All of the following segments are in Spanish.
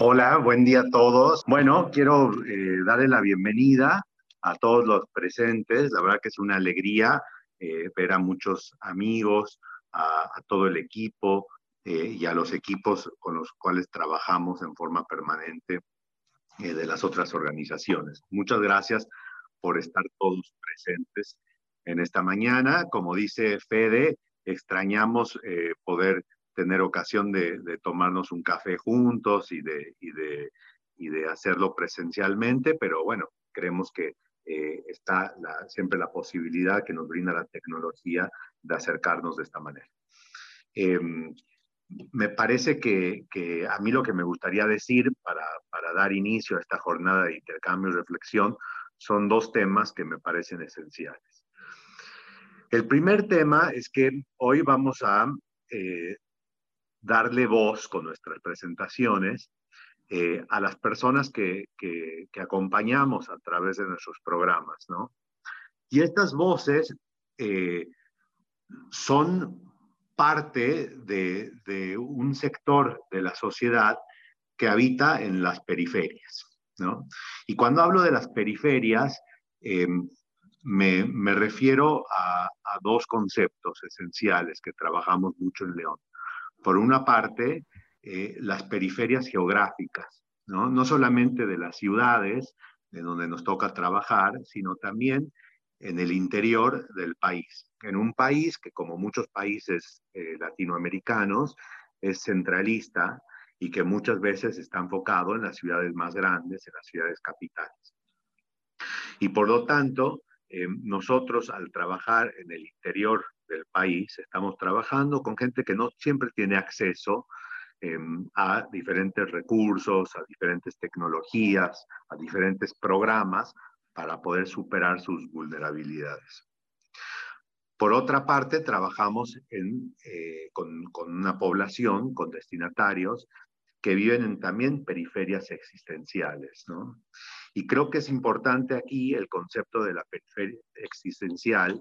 Hola, buen día a todos. Bueno, quiero eh, darle la bienvenida a todos los presentes. La verdad que es una alegría eh, ver a muchos amigos, a, todo el equipo eh, y a los equipos con los cuales trabajamos en forma permanente de las otras organizaciones. Muchas gracias por estar todos presentes en esta mañana. Como dice Fede, extrañamos poder tener ocasión de, tomarnos un café juntos y de, y, de, y de hacerlo presencialmente, pero bueno, creemos que eh, está siempre la posibilidad que nos brinda la tecnología de acercarnos de esta manera. Em, me parece que, que, a mí lo que me gustaría decir para, para dar inicio a esta jornada de intercambio y reflexión son dos temas que me parecen esenciales. El primer tema es que hoy vamos a eh, darle voz con nuestras presentaciones eh, a las personas que, que, acompañamos a través de nuestros programas, ¿no? Y estas voces eh, son parte de, de, un sector de la sociedad que habita en las periferias, ¿no? Y cuando hablo de las periferias, eh, me, me, refiero a dos conceptos esenciales que trabajamos mucho en León por una parte, eh, las periferias geográficas, ¿no? no solamente de las ciudades, de donde nos toca trabajar, sino también en el interior del país. En un país que, como muchos países eh, latinoamericanos, es centralista y que muchas veces está enfocado en las ciudades más grandes, en las ciudades capitales. Y por lo tanto, eh, nosotros al trabajar en el interior del país, estamos trabajando con gente que no siempre tiene acceso em, a diferentes recursos, a diferentes tecnologías, a diferentes programas para poder superar sus vulnerabilidades. Por otra parte, trabajamos eh, con, una población, con destinatarios, que viven en también periferias existenciales. Y creo que es importante aquí el concepto de la periferia existencial,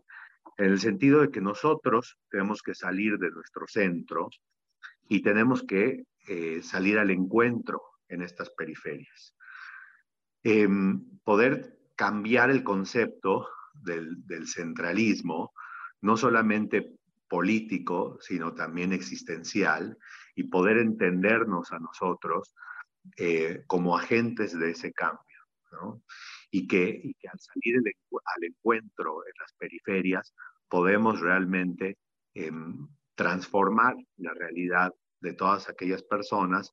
en el sentido de que nosotros tenemos que salir de nuestro centro y tenemos que eh, salir al encuentro en estas periferias. Em, poder cambiar el concepto del, centralismo, no solamente político, sino también existencial, y poder entendernos a nosotros eh, como agentes de ese cambio. ¿No? y que, al salir al encuentro en las periferias podemos realmente em, transformar la realidad de todas aquellas personas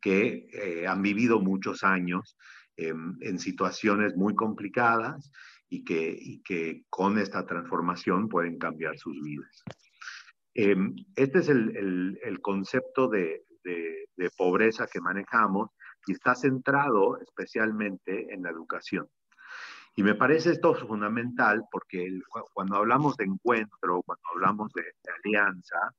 que eh, han vivido muchos años em, en situaciones muy complicadas y que, que con esta transformación pueden cambiar sus vidas. Em, este es el, concepto de, de, pobreza que manejamos y está centrado especialmente en la educación. Y me parece esto fundamental porque cuando hablamos de encuentro, cuando hablamos de, alianza,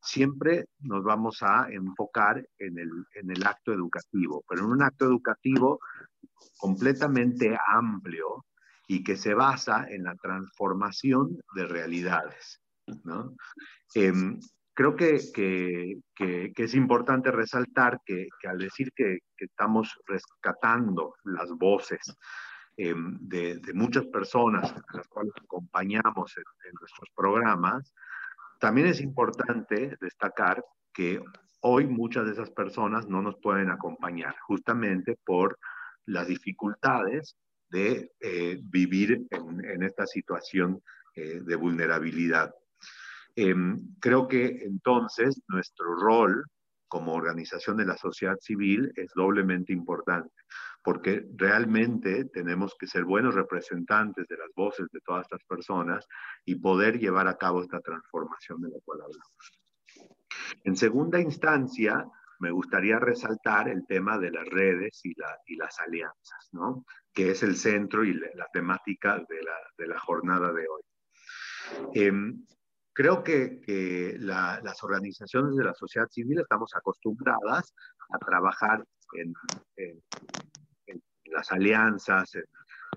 siempre nos vamos a enfocar en el, en el acto educativo, pero en un acto educativo completamente amplio y que se basa en la transformación de realidades. ¿no? Em, creo que, es importante resaltar que, al decir que, estamos rescatando las voces, Em, de, muchas personas a las cuales acompañamos en, nuestros programas, también es importante destacar que hoy muchas de esas personas no nos pueden acompañar justamente por las dificultades de eh, vivir en, esta situación eh, de vulnerabilidad. Em, creo que entonces nuestro rol como organización de la sociedad civil es doblemente importante porque realmente tenemos que ser buenos representantes de las voces de todas estas personas y poder llevar a cabo esta transformación de la cual hablamos. En segunda instancia, me gustaría resaltar el tema de las redes y, las alianzas, ¿no? que es el centro y la, temática de la, jornada de hoy. Em, creo que, las organizaciones de la sociedad civil estamos acostumbradas a trabajar en, las alianzas,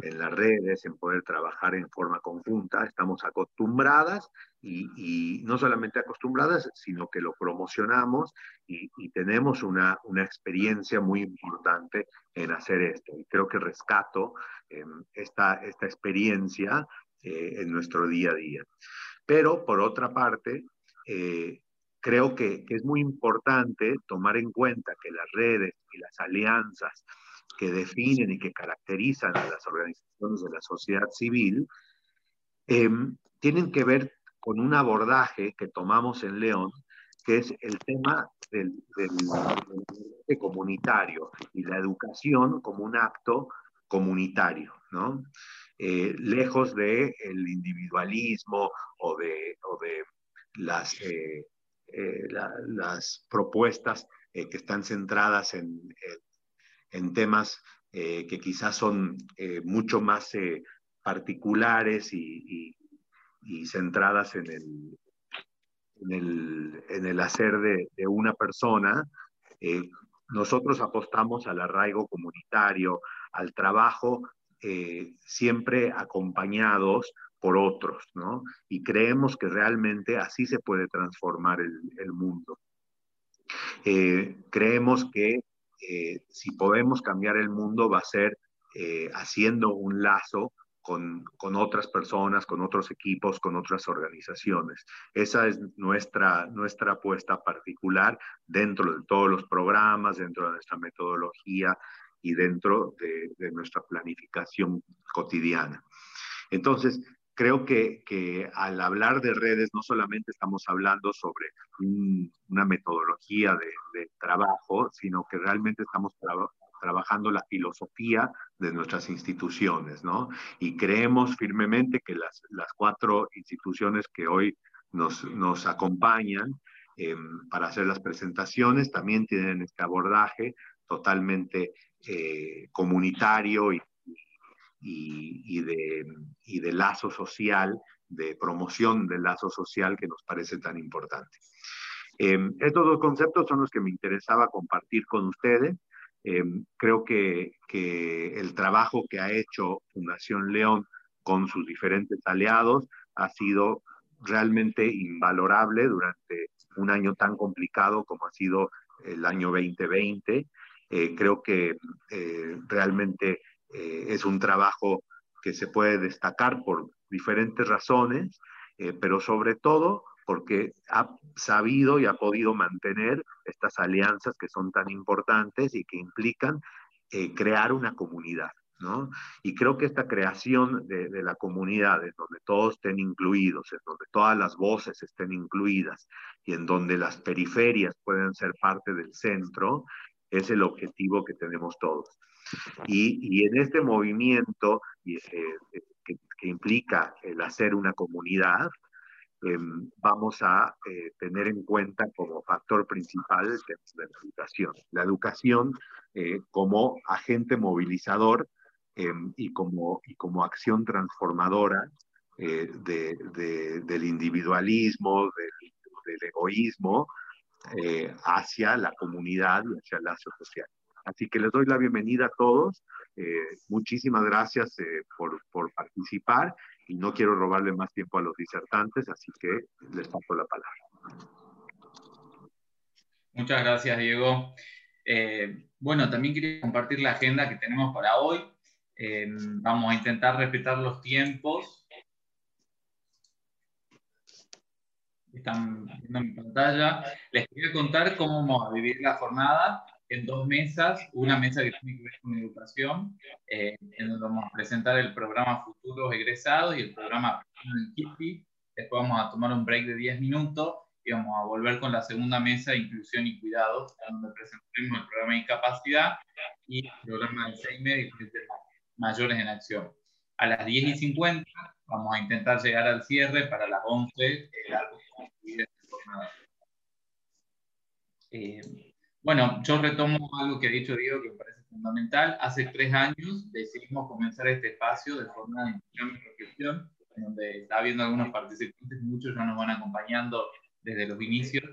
en, las redes, en poder trabajar en forma conjunta. Estamos acostumbradas y, no solamente acostumbradas, sino que lo promocionamos y, tenemos una, experiencia muy importante en hacer esto. Y creo que rescato em, esta, esta experiencia eh, en nuestro día a día. Pero por otra parte, eh, creo que, es muy importante tomar en cuenta que las redes y las alianzas que definen y que caracterizan a las organizaciones de la sociedad civil em, tienen que ver con un abordaje que tomamos en León, que es el tema del, comunitario y la educación como un acto comunitario, ¿no? Eh, lejos del el individualismo o de, eh, eh, las propuestas que están centradas en, en temas que quizás son mucho más particulares y, centradas en el, en el, hacer de, de, una persona, nosotros apostamos al arraigo comunitario, al trabajo eh, siempre acompañados por otros, ¿no? Y creemos que realmente así se puede transformar el, mundo. Eh, creemos que si podemos cambiar el mundo va a ser haciendo un lazo con, otras personas, con otros equipos, con otras organizaciones. Esa es nuestra, nuestra apuesta particular dentro de todos los programas, dentro de nuestra metodología y dentro de, nuestra planificación cotidiana. Entonces, creo que, que, al hablar de redes no solamente estamos hablando sobre una metodología de, trabajo, sino que realmente estamos trabajando la filosofía de nuestras instituciones, ¿no? Y creemos firmemente que las, las cuatro instituciones que hoy nos, nos acompañan em, para hacer las presentaciones también tienen este abordaje totalmente eh, comunitario y, y, de, y de lazo social, de promoción del lazo social que nos parece tan importante. Em, estos dos conceptos son los que me interesaba compartir con ustedes. Eh, creo que, que, el trabajo que ha hecho Fundación León con sus diferentes aliados ha sido realmente invalorable durante un año tan complicado como ha sido el año 2020. Eh, creo que eh, realmente es un trabajo que se puede destacar por diferentes razones, pero sobre todo porque ha sabido y ha podido mantener estas alianzas que son tan importantes y que implican eh, crear una comunidad. ¿no? Y creo que esta creación de, de la comunidad, en donde todos estén incluidos, en donde todas las voces estén incluidas y en donde las periferias pueden ser parte del centro, es el objetivo que tenemos todos. Y, y en este movimiento eh, eh, que, que, implica el hacer una comunidad, Em, vamos a eh, tener en cuenta como factor principal el tema de la educación. La educación como agente movilizador em, y, como, y como acción transformadora de, del individualismo, del, del egoísmo, hacia la comunidad y hacia el lazo social. Así que les doy la bienvenida a todos. muchísimas gracias por, por participar y no quiero robarle más tiempo a los disertantes, así que les paso la palabra. Muchas gracias, Diego. Eh, bueno, también quería compartir la agenda que tenemos para hoy. Eh, vamos a intentar respetar los tiempos. Están viendo mi pantalla. Les quería contar cómo vamos a vivir la jornada en dos mesas, una mesa que tiene que ver con educación, eh, en donde vamos a presentar el programa Futuros Egresados y el programa Kitty. Después vamos a tomar un break de 10 minutos y vamos a volver con la segunda mesa, Inclusión y Cuidado, donde presentaremos el programa de Incapacidad y el programa de CEIME y mayores en acción. A las 10 y 50 vamos a intentar llegar al cierre para las 11, el de jornada. Eh, bueno, yo retomo algo que ha dicho Diego que me parece fundamental. Hace tres años decidimos comenzar este espacio de forma de en donde está habiendo algunos participantes, muchos ya nos van acompañando desde los inicios,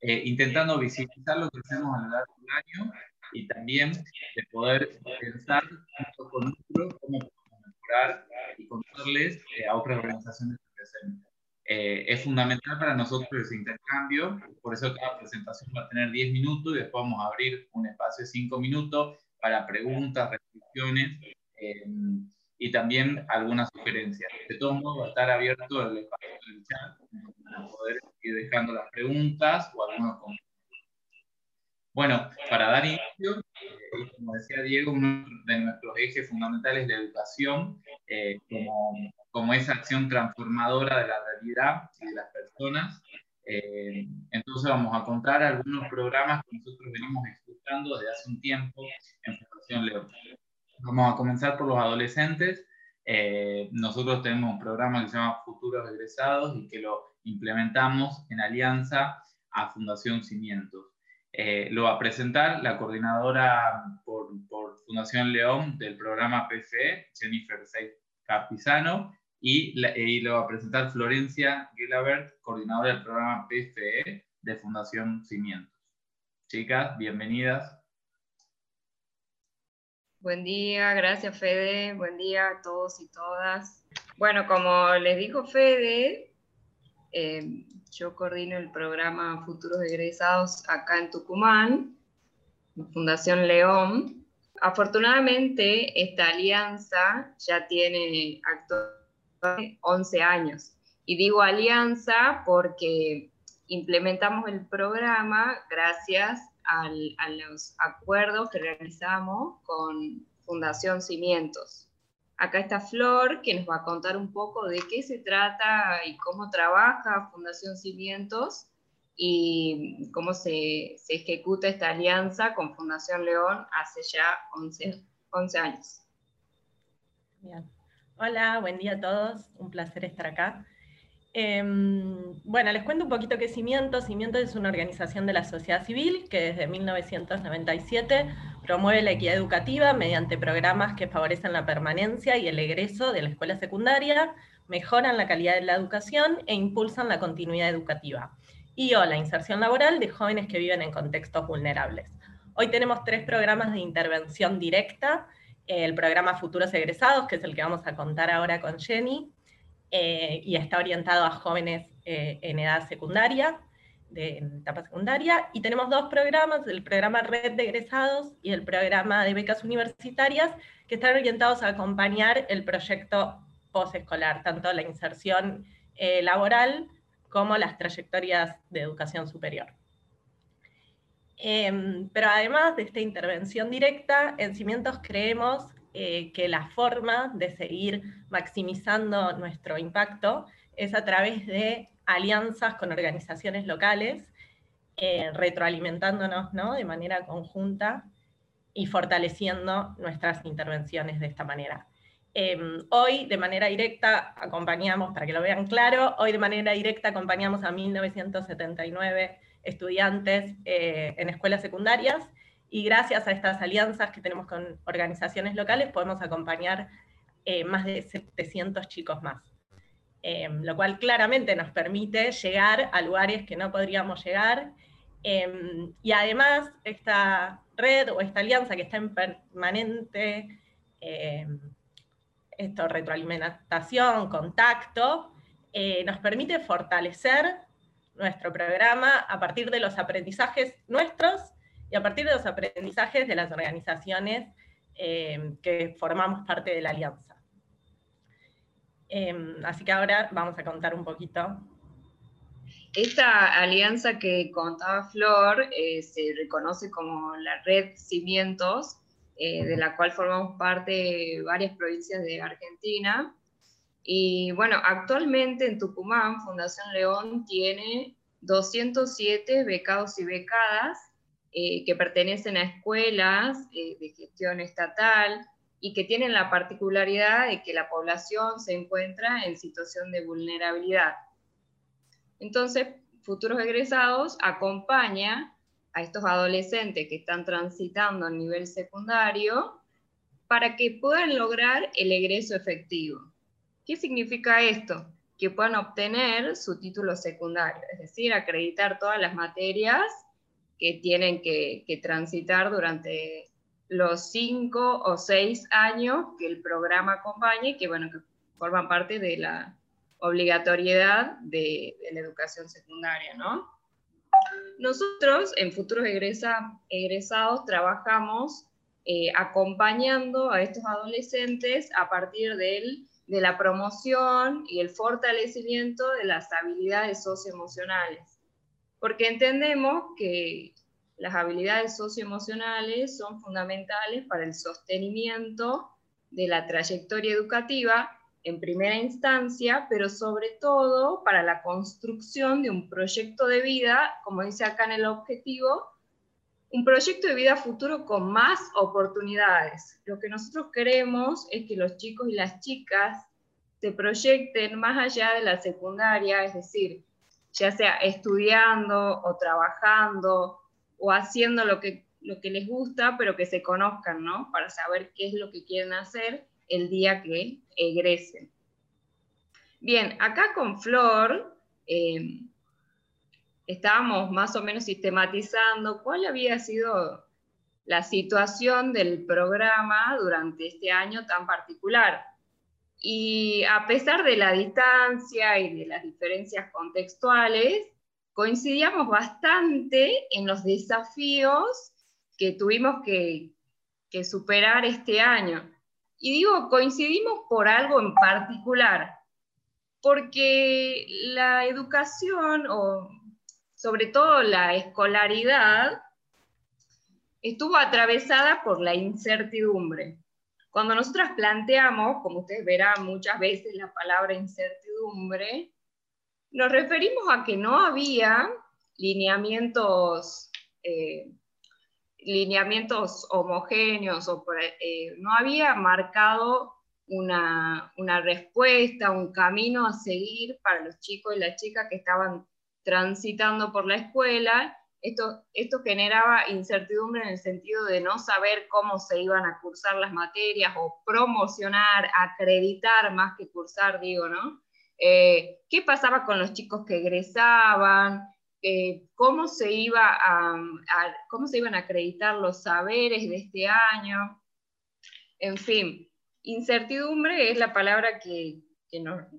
eh, intentando visibilizar lo que hacemos a lo largo del año y también de poder pensar junto con otros cómo mejorar y contarles eh, a otras organizaciones que. Eh, es fundamental para nosotros ese intercambio, por eso cada presentación va a tener 10 minutos y después vamos a abrir un espacio de 5 minutos para preguntas, reflexiones eh, y también algunas sugerencias. De todos modos, va a estar abierto el espacio del chat para poder ir dejando las preguntas o algunos comentarios. Bueno, para dar inicio, eh, como decía Diego, uno de nuestros ejes fundamentales es la educación eh, como, como, esa acción transformadora de la realidad y de las personas. Eh, entonces vamos a contar algunos programas que nosotros venimos escuchando desde hace un tiempo en Fundación León. Vamos a comenzar por los adolescentes. nosotros tenemos un programa que se llama Futuros Egresados y que lo implementamos en alianza a Fundación Cimientos. Eh, lo va a presentar la coordinadora por, Fundación León del programa PFE, Jennifer Seid Capizano, y, lo va a presentar Florencia Gilabert, coordinadora del programa PFE de Fundación Cimientos. Chicas, bienvenidas. Buen día, gracias Fede, buen día a todos y todas. Bueno, como les dijo Fede, eh, yo coordino el programa Futuros Egresados acá en Tucumán, Fundación León. Afortunadamente, esta alianza ya tiene actualmente 11 años. Y digo alianza porque implementamos el programa gracias a los acuerdos que realizamos con Fundación Cimientos. Acá está Flor, que nos va a contar un poco de qué se trata y cómo trabaja Fundación Cimientos y cómo se, ejecuta esta alianza con Fundación León hace ya 11, 11 años. Hola, buen día a todos, un placer estar acá. Em, bueno, les cuento un poquito qué es Cimientos. Cimientos es una organización de la sociedad civil que desde 1997 promueve la equidad educativa mediante programas que favorecen la permanencia y el egreso de la escuela secundaria, mejoran la calidad de la educación e impulsan la continuidad educativa. Y o la inserción laboral de jóvenes que viven en contextos vulnerables. Hoy tenemos tres programas de intervención directa, el programa Futuros Egresados, que es el que vamos a contar ahora con Jenny, eh, y está orientado a jóvenes eh, en edad secundaria, de etapa secundaria, y tenemos dos programas, el programa Red de Egresados y el programa de becas universitarias, que están orientados a acompañar el proyecto posescolar, tanto la inserción eh, laboral como las trayectorias de educación superior. Em, pero además de esta intervención directa, en Cimientos creemos eh, que la forma de seguir maximizando nuestro impacto es a través de alianzas con organizaciones locales, eh, retroalimentándonos de manera conjunta y fortaleciendo nuestras intervenciones de esta manera. Em, hoy de manera directa acompañamos, para que lo vean claro, hoy de manera directa acompañamos a 1979 estudiantes eh, en escuelas secundarias y gracias a estas alianzas que tenemos con organizaciones locales podemos acompañar eh, más de 700 chicos más. Em, lo cual claramente nos permite llegar a lugares que no podríamos llegar. Em, y además, esta red o esta alianza que está en permanente em, esto, retroalimentación, contacto, eh, nos permite fortalecer nuestro programa a partir de los aprendizajes nuestros y a partir de los aprendizajes de las organizaciones eh, que formamos parte de la alianza. Em, así que ahora vamos a contar un poquito. Esta alianza que contaba Flor eh, se reconoce como la red Cimientos, eh, de la cual formamos parte varias provincias de Argentina. Y bueno, actualmente en Tucumán, Fundación León tiene 207 becados y becadas eh, que pertenecen a escuelas de gestión estatal y que tienen la particularidad de que la población se encuentra en situación de vulnerabilidad. Entonces, futuros egresados acompaña a estos adolescentes que están transitando a nivel secundario para que puedan lograr el egreso efectivo. ¿Qué significa esto? Que puedan obtener su título secundario, es decir, acreditar todas las materias que tienen que, transitar durante los cinco o seis años que el programa acompañe, que bueno, que forman parte de la obligatoriedad de, la educación secundaria, ¿no? Nosotros en Futuros Egresados trabajamos eh, acompañando a estos adolescentes a partir de la promoción y el fortalecimiento de las habilidades socioemocionales, porque entendemos que las habilidades socioemocionales son fundamentales para el sostenimiento de la trayectoria educativa en primera instancia, pero sobre todo para la construcción de un proyecto de vida, como dice acá en el objetivo, un proyecto de vida futuro con más oportunidades. Lo que nosotros queremos es que los chicos y las chicas se proyecten más allá de la secundaria, es decir, ya sea estudiando o trabajando o haciendo lo que, lo que les gusta, pero que se conozcan, ¿no? Para saber qué es lo que quieren hacer el día que egresen. Bien, acá con Flor eh, estábamos más o menos sistematizando cuál había sido la situación del programa durante este año tan particular. Y a pesar de la distancia y de las diferencias contextuales, coincidíamos bastante en los desafíos que tuvimos que, superar este año. Y digo, coincidimos por algo en particular, porque la educación, o sobre todo la escolaridad, estuvo atravesada por la incertidumbre. Cuando nosotras planteamos, como ustedes verán muchas veces la palabra incertidumbre, nos referimos a que no había lineamientos eh, lineamientos homogéneos o eh, no había marcado una, respuesta, un camino a seguir para los chicos y las chicas que estaban transitando por la escuela. Esto, esto generaba incertidumbre en el sentido de no saber cómo se iban a cursar las materias o promocionar, acreditar más que cursar, digo, ¿no? Eh, ¿Qué pasaba con los chicos que egresaban? Eh, cómo, se iba cómo se iban a acreditar los saberes de este año. En fin, incertidumbre es la palabra que,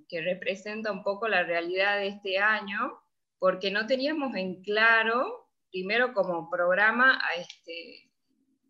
que, representa un poco la realidad de este año, porque no teníamos en claro, primero como programa, este,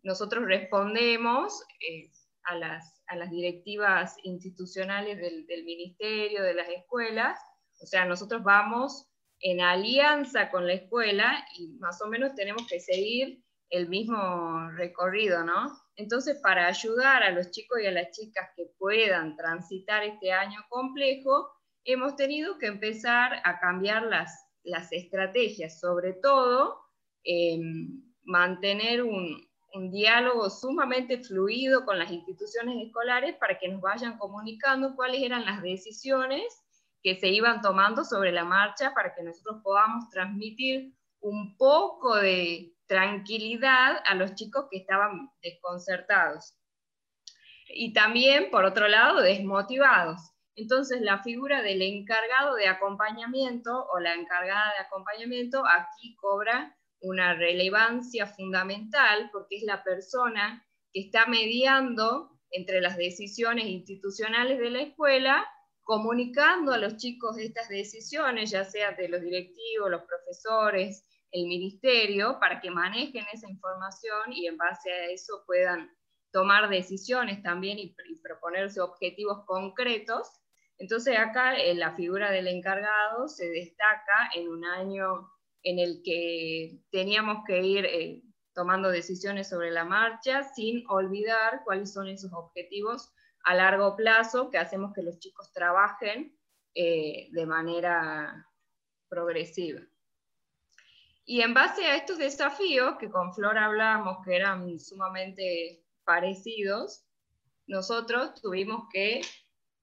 nosotros respondemos eh, a, las, a, las, directivas institucionales del, ministerio, de las escuelas, o sea, nosotros vamos en alianza con la escuela y más o menos tenemos que seguir el mismo recorrido, ¿no? Entonces, para ayudar a los chicos y a las chicas que puedan transitar este año complejo, hemos tenido que empezar a cambiar las, las estrategias, sobre todo em, mantener un, un diálogo sumamente fluido con las instituciones escolares para que nos vayan comunicando cuáles eran las decisiones que se iban tomando sobre la marcha para que nosotros podamos transmitir un poco de tranquilidad a los chicos que estaban desconcertados. Y también, por otro lado, desmotivados. Entonces, la figura del encargado de acompañamiento o la encargada de acompañamiento aquí cobra una relevancia fundamental porque es la persona que está mediando entre las decisiones institucionales de la escuela comunicando a los chicos estas decisiones, ya sea de los directivos, los profesores, el ministerio, para que manejen esa información y en base a eso puedan tomar decisiones también y, proponerse objetivos concretos. Entonces acá en la figura del encargado se destaca en un año en el que teníamos que ir eh, tomando decisiones sobre la marcha sin olvidar cuáles son esos objetivos a largo plazo que hacemos que los chicos trabajen eh, de manera progresiva. Y en base a estos desafíos, que con Flor hablamos que eran sumamente parecidos, nosotros tuvimos que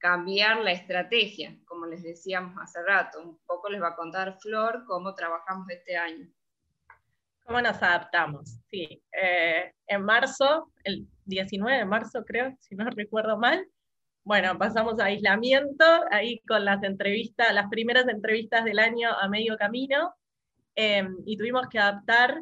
cambiar la estrategia, como les decíamos hace rato. Un poco les va a contar Flor cómo trabajamos este año. ¿Cómo nos adaptamos? Sí, eh, en marzo, el 19 de marzo creo, si no recuerdo mal, bueno, pasamos a aislamiento, ahí con las entrevistas, las primeras entrevistas del año a medio camino, em, y tuvimos que adaptar.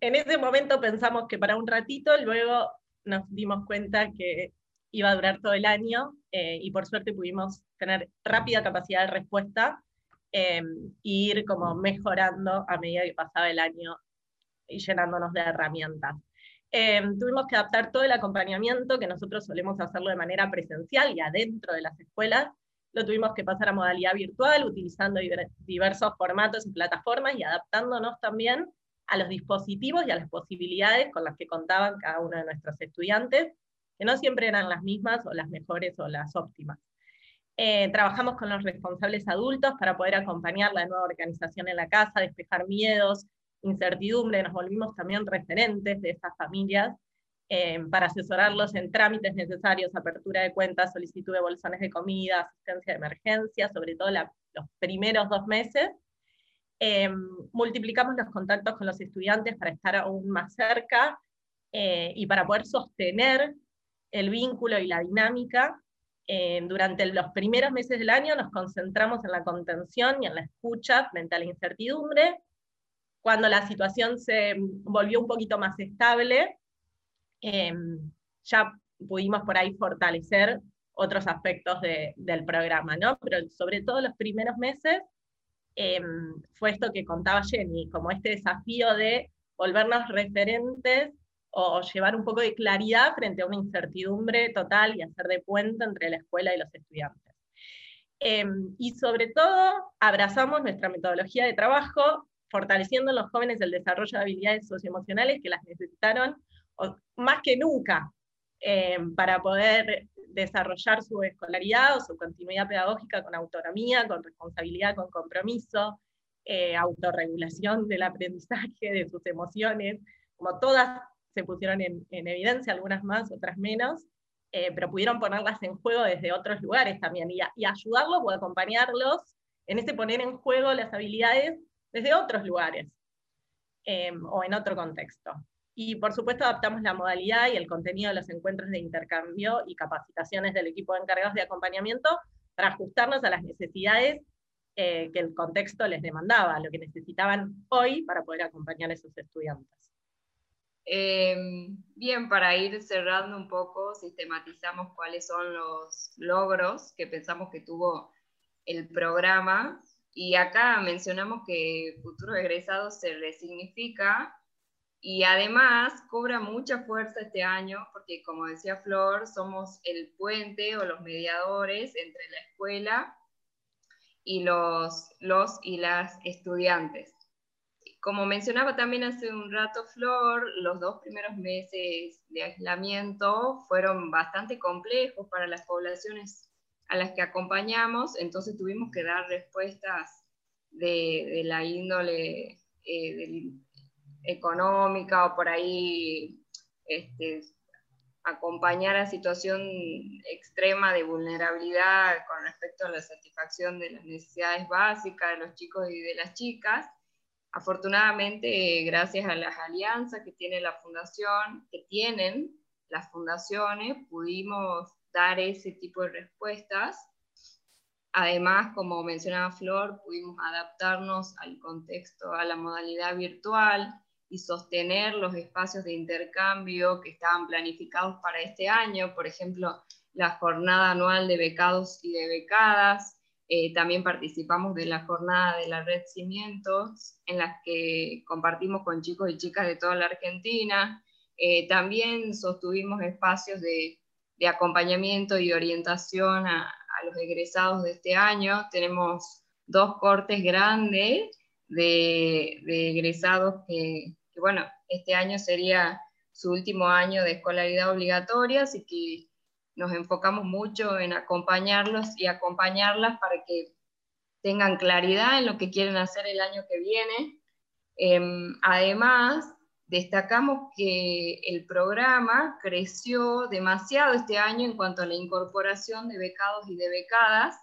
En ese momento pensamos que para un ratito, luego nos dimos cuenta que iba a durar todo el año eh, y por suerte pudimos tener rápida capacidad de respuesta e ir como mejorando a medida que pasaba el año y llenándonos de herramientas. Em, tuvimos que adaptar todo el acompañamiento que nosotros solemos hacerlo de manera presencial y adentro de las escuelas, lo tuvimos que pasar a modalidad virtual, utilizando diversos formatos y plataformas y adaptándonos también a los dispositivos y a las posibilidades con las que contaban cada uno de nuestros estudiantes, que no siempre eran las mismas o las mejores o las óptimas. Eh, trabajamos con los responsables adultos para poder acompañar la nueva organización en la casa, despejar miedos, incertidumbre, nos volvimos también referentes de estas familias eh, para asesorarlos en trámites necesarios, apertura de cuentas, solicitud de bolsones de comida, asistencia de emergencia, sobre todo los primeros dos meses. Eh, multiplicamos los contactos con los estudiantes para estar aún más cerca eh, y para poder sostener el vínculo y la dinámica. durante los primeros meses del año nos concentramos en la contención y en la escucha frente a la incertidumbre. Cuando la situación se volvió un poquito más estable, Em, ya pudimos por ahí fortalecer otros aspectos del programa, ¿no? Pero sobre todo los primeros meses em, fue esto que contaba Jenny, como este desafío de volvernos referentes o llevar un poco de claridad frente a una incertidumbre total y hacer de puente entre la escuela y los estudiantes. Em, y sobre todo, abrazamos nuestra metodología de trabajo, fortaleciendo en los jóvenes el desarrollo de habilidades socioemocionales que las necesitaron más que nunca, eh, para poder desarrollar su escolaridad o su continuidad pedagógica con autonomía, con responsabilidad, con compromiso, eh, autorregulación del aprendizaje, de sus emociones, como todas se pusieron en, evidencia, algunas más, otras menos, eh, pero pudieron ponerlas en juego desde otros lugares también y, y ayudarlos o acompañarlos en ese poner en juego las habilidades desde otros lugares o en otro contexto. Y por supuesto adaptamos la modalidad y el contenido de los encuentros de intercambio y capacitaciones del equipo de encargados de acompañamiento para ajustarnos a las necesidades eh, que el contexto les demandaba, lo que necesitaban hoy para poder acompañar a esos estudiantes. Em, bien, para ir cerrando un poco, sistematizamos cuáles son los logros que pensamos que tuvo el programa. Y acá mencionamos que futuro egresado se resignifica y además cobra mucha fuerza este año porque, como decía Flor, somos el puente o los mediadores entre la escuela y los, los y las estudiantes. Como mencionaba también hace un rato Flor, los dos primeros meses de aislamiento fueron bastante complejos para las poblaciones a las que acompañamos, entonces tuvimos que dar respuestas de, la índole eh, económica o por ahí este, acompañar a situación extrema de vulnerabilidad con respecto a la satisfacción de las necesidades básicas de los chicos y de las chicas. Afortunadamente, gracias a las alianzas que tiene la fundación, que tienen las fundaciones, pudimos dar ese tipo de respuestas. Además, como mencionaba Flor, pudimos adaptarnos al contexto, a la modalidad virtual, y sostener los espacios de intercambio que estaban planificados para este año, por ejemplo, la jornada anual de becados y de becadas. Eh, también participamos de la jornada de la red Cimientos, en las que compartimos con chicos y chicas de toda la Argentina. Eh, también sostuvimos espacios de, acompañamiento y orientación a, los egresados de este año. Tenemos dos cortes grandes de, de egresados que, que bueno, este año sería su último año de escolaridad obligatoria, así que nos enfocamos mucho en acompañarlos y acompañarlas para que tengan claridad en lo que quieren hacer el año que viene. Em, además, destacamos que el programa creció demasiado este año en cuanto a la incorporación de becados y de becadas,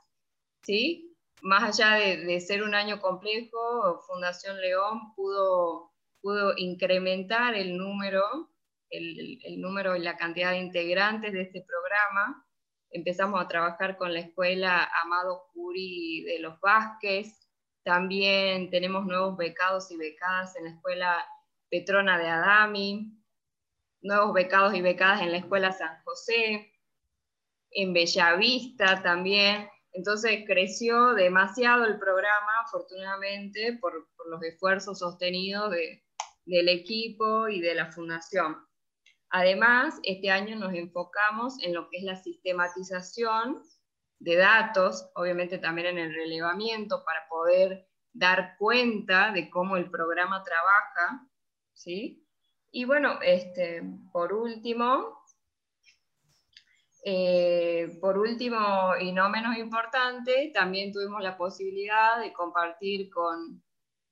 ¿sí? Más allá de, de ser un año complejo, Fundación León pudo pudo incrementar el número, el, número y la cantidad de integrantes de este programa. Empezamos a trabajar con la escuela Amado Curi de los Vázquez. También tenemos nuevos becados y becadas en la escuela Petrona de Adami, nuevos becados y becadas en la escuela San José. en Bellavista también. Entonces creció demasiado el programa, afortunadamente, por, los esfuerzos sostenidos del equipo y de la fundación. Además, este año nos enfocamos en lo que es la sistematización de datos, obviamente también en el relevamiento para poder dar cuenta de cómo el programa trabaja, ¿sí? Y bueno, este, por último, eh, por último y no menos importante, también tuvimos la posibilidad de compartir con,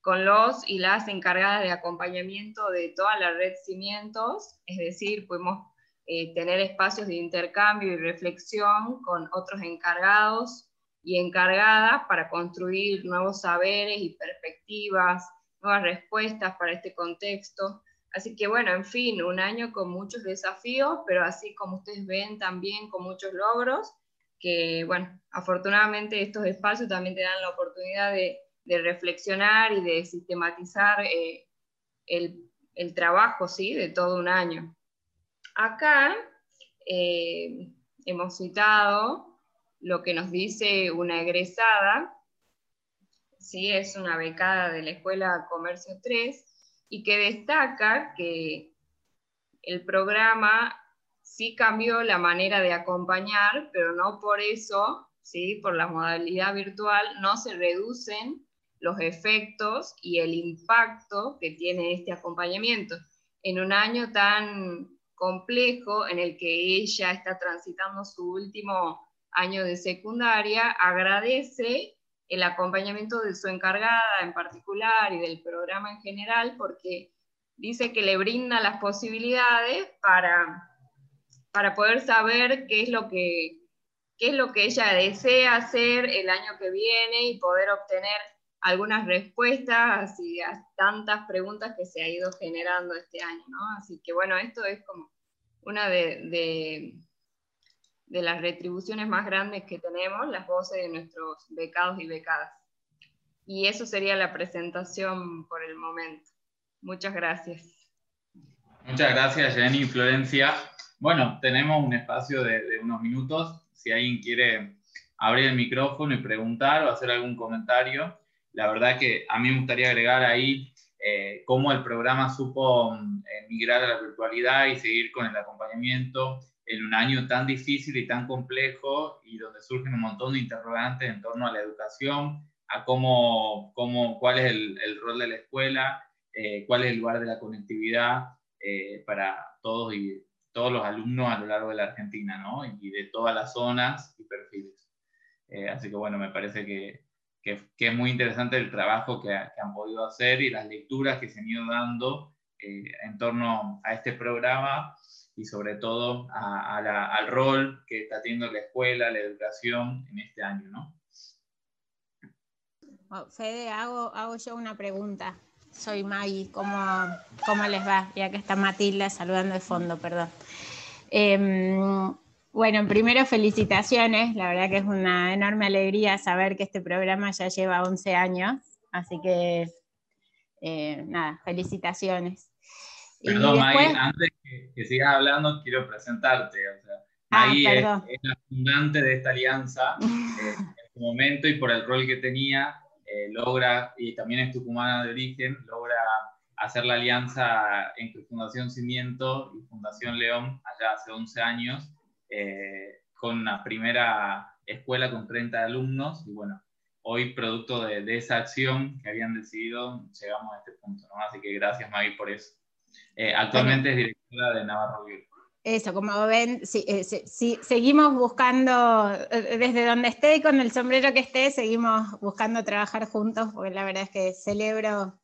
con los y las encargadas de acompañamiento de toda la red Cimientos, es decir, pudimos eh, tener espacios de intercambio y reflexión con otros encargados y encargadas para construir nuevos saberes y perspectivas, nuevas respuestas para este contexto. Así que bueno, en fin, un año con muchos desafíos, pero así como ustedes ven también con muchos logros, que bueno, afortunadamente estos espacios también te dan la oportunidad de, reflexionar y de sistematizar eh, el, el, trabajo ¿sí? de todo un año. Acá eh, hemos citado lo que nos dice una egresada, ¿sí? es una becada de la Escuela Comercio 3, y que destaca que el programa sí cambió la manera de acompañar, pero no por eso, ¿sí? por la modalidad virtual, no se reducen los efectos y el impacto que tiene este acompañamiento. En un año tan complejo en el que ella está transitando su último año de secundaria, agradece el acompañamiento de su encargada en particular y del programa en general, porque dice que le brinda las posibilidades para, para poder saber qué es lo que qué es lo que ella desea hacer el año que viene y poder obtener algunas respuestas y a tantas preguntas que se ha ido generando este año, ¿no? Así que bueno, esto es como una de de las retribuciones más grandes que tenemos, las voces de nuestros becados y becadas. Y eso sería la presentación por el momento. Muchas gracias. Muchas gracias, Jenny y Florencia. Bueno, tenemos un espacio de, unos minutos. Si alguien quiere abrir el micrófono y preguntar o hacer algún comentario, la verdad que a mí me gustaría agregar ahí eh, cómo el programa supo eh, migrar a la virtualidad y seguir con el acompañamiento en un año tan difícil y tan complejo y donde surgen un montón de interrogantes en torno a la educación, a cómo, cómo cuál es el, el rol de la escuela, eh, cuál es el lugar de la conectividad eh, para todos y todos los alumnos a lo largo de la Argentina, ¿no? Y de todas las zonas y perfiles. Eh, así que bueno, me parece que, que, es muy interesante el trabajo que, han podido hacer y las lecturas que se han ido dando en torno a este programa y sobre todo al rol que está teniendo la escuela, la educación en este año, ¿no? Fede, hago, hago yo una pregunta. Soy Maggie, ¿cómo, ¿cómo les va? Ya que está Matilda saludando de fondo, perdón. Em, bueno, primero felicitaciones, la verdad que es una enorme alegría saber que este programa ya lleva 11 años, así que eh, nada, felicitaciones. Perdón, antes que, sigas hablando, quiero presentarte. O sea, ah, es, la fundante de esta alianza eh, en su momento y por el rol que tenía, eh, logra, y también es tucumana de origen, logra hacer la alianza entre Fundación Cimiento y Fundación León allá hace 11 años, eh, con una primera escuela con 30 alumnos, y bueno, hoy producto de, esa acción que habían decidido, llegamos a este punto, ¿no? Así que gracias Maggie por eso. Eh, actualmente es directora de Navarro Eso, como ven, eh, seguimos buscando, desde donde esté y con el sombrero que esté, seguimos buscando trabajar juntos, porque la verdad es que celebro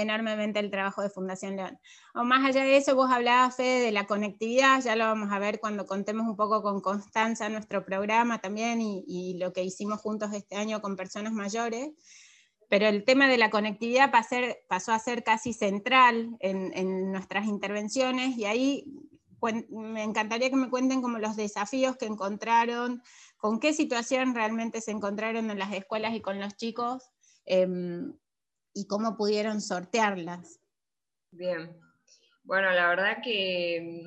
enormemente el trabajo de Fundación León. O más allá de eso, vos hablabas, Fede, de la conectividad, ya lo vamos a ver cuando contemos un poco con Constanza nuestro programa también y, y lo que hicimos juntos este año con personas mayores pero el tema de la conectividad pasó a ser casi central en, nuestras intervenciones y ahí me encantaría que me cuenten como los desafíos que encontraron, con qué situación realmente se encontraron en las escuelas y con los chicos em, y cómo pudieron sortearlas. Bien, bueno, la verdad que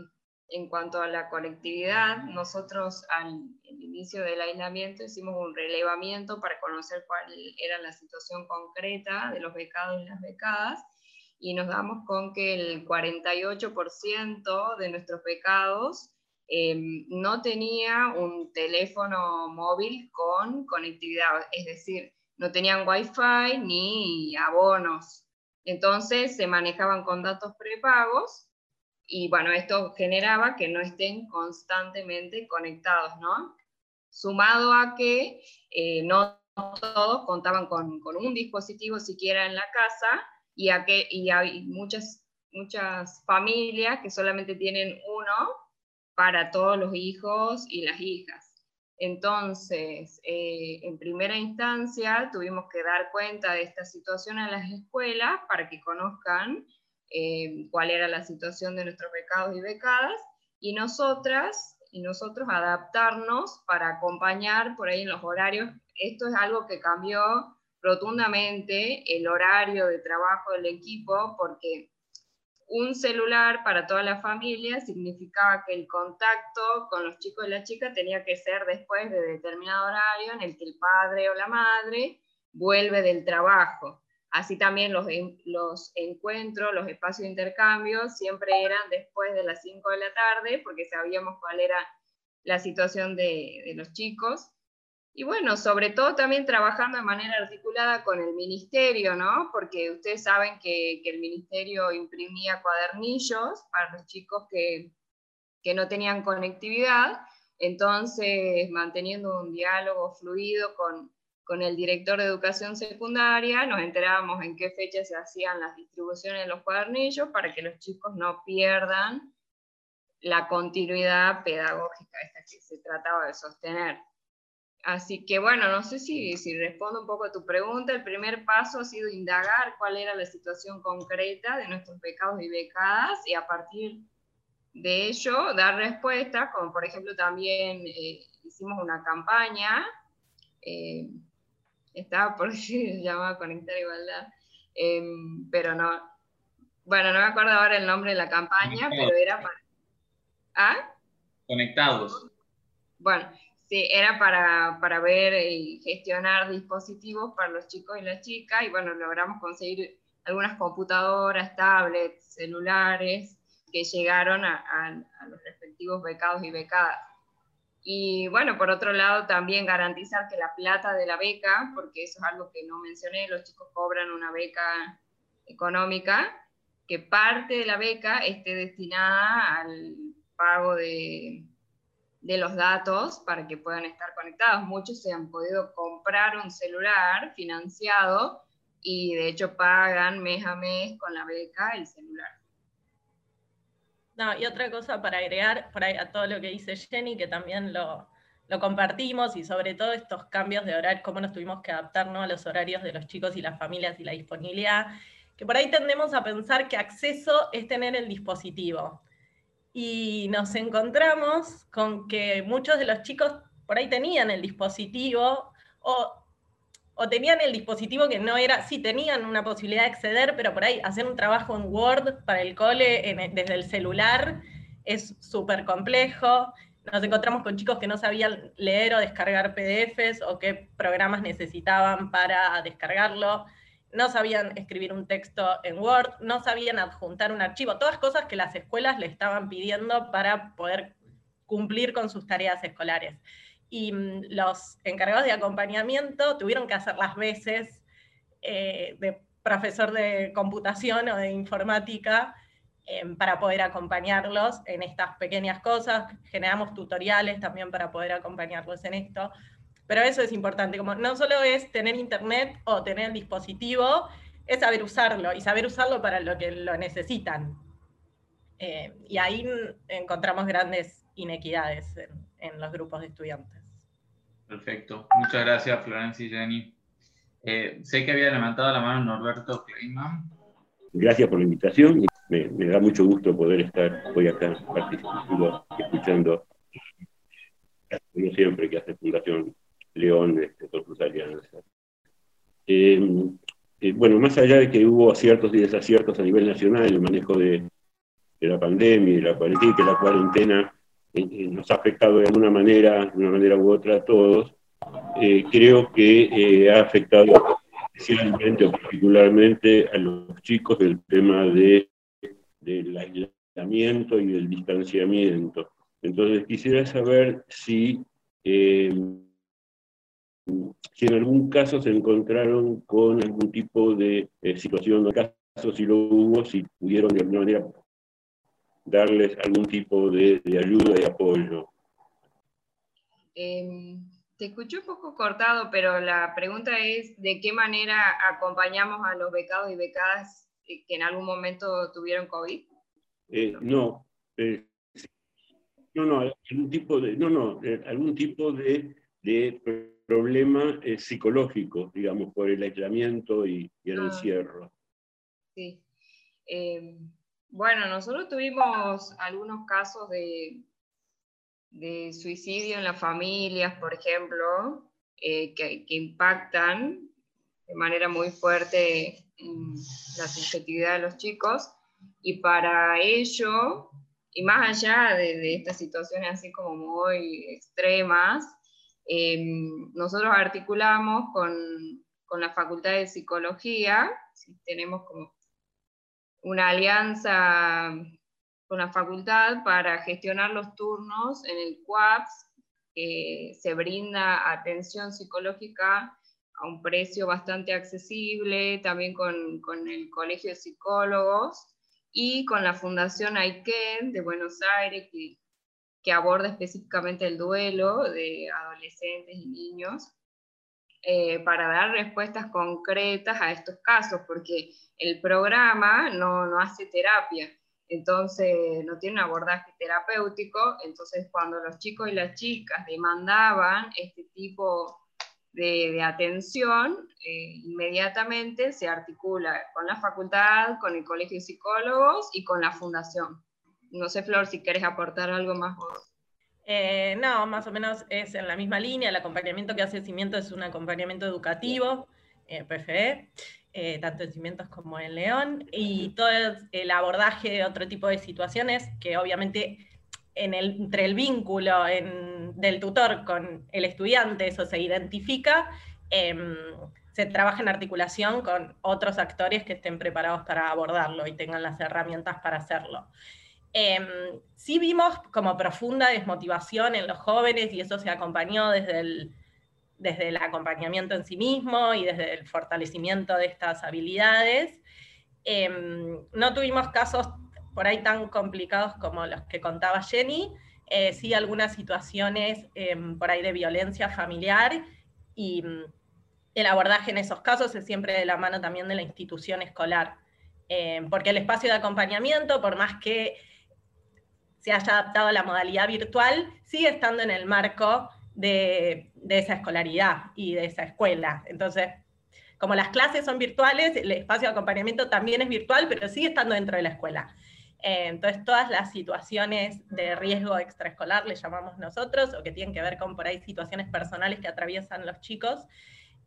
En cuanto a la conectividad, nosotros al inicio del aislamiento hicimos un relevamiento para conocer cuál era la situación concreta de los becados y las becadas y nos damos con que el 48% de nuestros becados em, no tenía un teléfono móvil con conectividad, es decir, no tenían wifi ni abonos. Entonces se manejaban con datos prepagos y bueno, esto generaba que no estén constantemente conectados, ¿no? Sumado a que eh, no todos contaban con, con, un dispositivo siquiera en la casa y, a que, y hay muchas, muchas familias que solamente tienen uno para todos los hijos y las hijas. Entonces, eh, en primera instancia, tuvimos que dar cuenta de esta situación a las escuelas para que conozcan eh, cuál era la situación de nuestros becados y becadas, y nosotras y nosotros adaptarnos para acompañar por ahí en los horarios. Esto es algo que cambió rotundamente el horario de trabajo del equipo porque un celular para toda la familia significaba que el contacto con los chicos y la chica tenía que ser después de determinado horario en el que el padre o la madre vuelve del trabajo. Así también los, los encuentros, los espacios de intercambio siempre eran después de las 5 de la tarde porque sabíamos cuál era la situación de, de los chicos y bueno, sobre todo también trabajando de manera articulada con el ministerio, ¿no? Porque ustedes saben que, que el ministerio imprimía cuadernillos para los chicos que, que no tenían conectividad, entonces manteniendo un diálogo fluido con, con el director de educación secundaria, nos enterábamos en qué fecha se hacían las distribuciones de los cuadernillos para que los chicos no pierdan la continuidad pedagógica esta que se trataba de sostener. Así que bueno, no sé si, si respondo un poco a tu pregunta. El primer paso ha sido indagar cuál era la situación concreta de nuestros becados y becadas y a partir de ello dar respuestas, como por ejemplo también eh, hicimos una campaña, eh, estaba por decir, llamada Conectar Igualdad, em, pero no, bueno, no me acuerdo ahora el nombre de la campaña, pero era para... ¿Ah? Conectados. Bueno, Sí, era para, para, ver y gestionar dispositivos para los chicos y las chicas, y bueno, logramos conseguir algunas computadoras, tablets, celulares, que llegaron a, a, los respectivos becados y becadas. Y bueno, por otro lado, también garantizar que la plata de la beca, porque eso es algo que no mencioné, los chicos cobran una beca económica, que parte de la beca esté destinada al pago de, de los datos para que puedan estar conectados. Muchos se han podido comprar un celular financiado y de hecho pagan mes a mes con la beca el celular. No, y otra cosa para agregar por ahí a todo lo que dice Jenny, que también lo, lo compartimos y sobre todo estos cambios de horario, cómo nos tuvimos que adaptar a los horarios de los chicos y las familias y la disponibilidad, que por ahí tendemos a pensar que acceso es tener el dispositivo y nos encontramos con que muchos de los chicos por ahí tenían el dispositivo o, o, tenían el dispositivo que no era, sí tenían una posibilidad de acceder, pero por ahí hacer un trabajo en Word para el cole desde el celular es súper complejo. Nos encontramos con chicos que no sabían leer o descargar PDFs o qué programas necesitaban para descargarlo no sabían escribir un texto en Word, no sabían adjuntar un archivo, todas cosas que las escuelas le estaban pidiendo para poder cumplir con sus tareas escolares. Y mm, los encargados de acompañamiento tuvieron que hacer las veces eh, de profesor de computación o de informática em, para poder acompañarlos en estas pequeñas cosas. Generamos tutoriales también para poder acompañarlos en esto. Pero eso es importante, como no solo es tener internet o tener el dispositivo, es saber usarlo y saber usarlo para lo que lo necesitan. Eh, y ahí encontramos grandes inequidades en, los grupos de estudiantes. Perfecto. Muchas gracias, Florencia y Jenny. Eh, sé que había levantado la mano Norberto Kleiman. Gracias por la invitación. Me, me, da mucho gusto poder estar hoy acá participando, escuchando, como siempre, que hace Fundación León este, eh, eh, bueno, más allá de que hubo aciertos y desaciertos a nivel nacional el manejo de, la pandemia y la cuarentena, que la cuarentena eh, eh, nos ha afectado de alguna manera, de una manera u otra a todos, creo que ha afectado especialmente o particularmente a los chicos del tema de, del aislamiento y del distanciamiento. Entonces quisiera saber si si en algún caso se encontraron con algún tipo de eh, situación, de caso si lo hubo, si pudieron de alguna manera darles algún tipo de, ayuda y apoyo. Em, te escuché un poco cortado, pero la pregunta es de qué manera acompañamos a los becados y becadas que en algún momento tuvieron COVID. Eh, no, eh, no, no, algún tipo de, no, no, algún tipo de, de problema psicológico, digamos, por el aislamiento y, el ah. encierro. Sí. Em, bueno, nosotros tuvimos algunos casos de, de suicidio en las familias, por ejemplo, eh, que, impactan de manera muy fuerte en la subjetividad de los chicos. Y para ello, y más allá de, de estas situaciones así como muy extremas, Em, nosotros articulamos con, la Facultad de Psicología, tenemos como una alianza con la facultad para gestionar los turnos en el CUAPS, que se brinda atención psicológica a un precio bastante accesible, también con, el Colegio de Psicólogos y con la Fundación Aiken de Buenos Aires, que que aborda específicamente el duelo de adolescentes y niños, eh, para dar respuestas concretas a estos casos, porque el programa no, no hace terapia, entonces no tiene un abordaje terapéutico, entonces cuando los chicos y las chicas demandaban este tipo de, de atención, eh, inmediatamente se articula con la facultad, con el colegio de psicólogos y con la fundación. No sé, Flor, si quieres aportar algo más eh, no, más o menos es en la misma línea. El acompañamiento que hace Cimiento es un acompañamiento educativo, eh, PFE, eh, tanto en Cimientos como en León, y todo el abordaje de otro tipo de situaciones que obviamente entre el vínculo del tutor con el estudiante, eso se identifica, em, se trabaja en articulación con otros actores que estén preparados para abordarlo y tengan las herramientas para hacerlo. Eh, sí vimos como profunda desmotivación en los jóvenes y eso se acompañó desde el, desde el acompañamiento en sí mismo y desde el fortalecimiento de estas habilidades. Em, no tuvimos casos por ahí tan complicados como los que contaba Jenny, eh, sí algunas situaciones em, por ahí de violencia familiar y mm, el abordaje en esos casos es siempre de la mano también de la institución escolar, porque el espacio de acompañamiento, por más que se haya adaptado a la modalidad virtual, sigue estando en el marco de, esa escolaridad y de esa escuela. Entonces, como las clases son virtuales, el espacio de acompañamiento también es virtual, pero sigue estando dentro de la escuela. Eh, entonces, todas las situaciones de riesgo extraescolar, le llamamos nosotros, o que tienen que ver con por ahí situaciones personales que atraviesan los chicos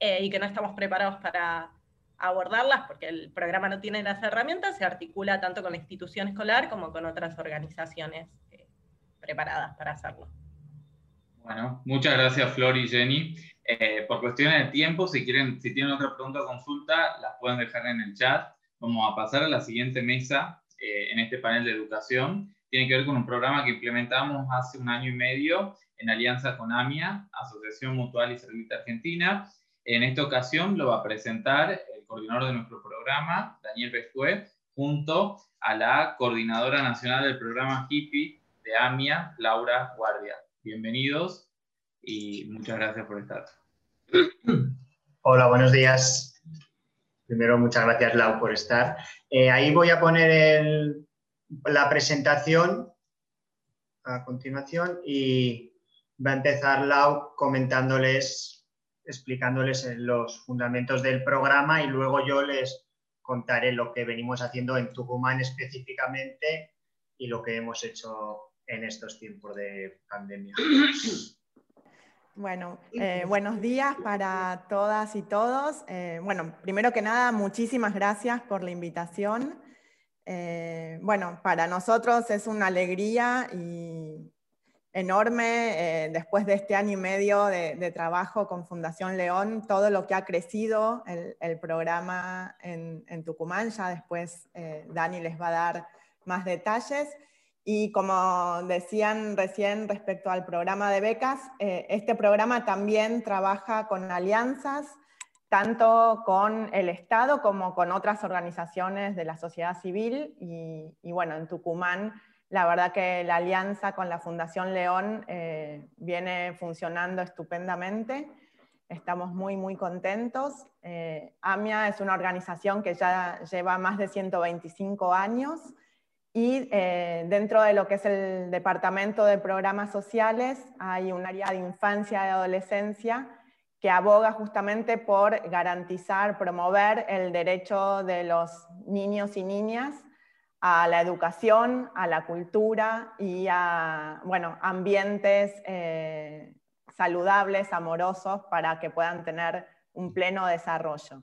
eh, y que no estamos preparados para, abordarlas porque el programa no tiene las herramientas, se articula tanto con la institución escolar como con otras organizaciones eh, preparadas para hacerlo. Bueno, muchas gracias Flor y Jenny. Eh, por cuestiones de tiempo, si, quieren, si tienen otra pregunta o consulta, las pueden dejar en el chat. Vamos a pasar a la siguiente mesa eh, en este panel de educación. Tiene que ver con un programa que implementamos hace un año y medio en alianza con AMIA, Asociación Mutual Servita Argentina. En esta ocasión lo va a presentar coordinador de nuestro programa, Daniel Pescue, junto a la coordinadora nacional del programa HIPPI de AMIA, Laura Guardia. Bienvenidos y muchas gracias por estar. Hola, buenos días. Primero, muchas gracias, Lau, por estar. Eh, ahí voy a poner la presentación a continuación y va a empezar Lau comentándoles explicándoles los fundamentos del programa y luego yo les contaré lo que venimos haciendo en Tucumán específicamente y lo que hemos hecho en estos tiempos de pandemia. Bueno, eh, buenos días para todas y todos. Eh, bueno, primero que nada, muchísimas gracias por la invitación. Eh, bueno, para nosotros es una alegría y enorme eh, después de este año y medio de, trabajo con Fundación León, todo lo que ha crecido el, programa en, Tucumán. Ya después eh, Dani les va a dar más detalles. Y como decían recién respecto al programa de becas, eh, este programa también trabaja con alianzas, tanto con el Estado como con otras organizaciones de la sociedad civil. Y, y bueno, en Tucumán la verdad que la alianza con la Fundación León eh, viene funcionando estupendamente. Estamos muy, muy contentos. Eh, AMIA es una organización que ya lleva más de 125 años y eh, dentro de lo que es el Departamento de Programas Sociales hay un área de infancia y adolescencia que aboga justamente por garantizar, promover el derecho de los niños y niñas a la educación, a la cultura y a bueno, ambientes eh, saludables, amorosos, para que puedan tener un pleno desarrollo.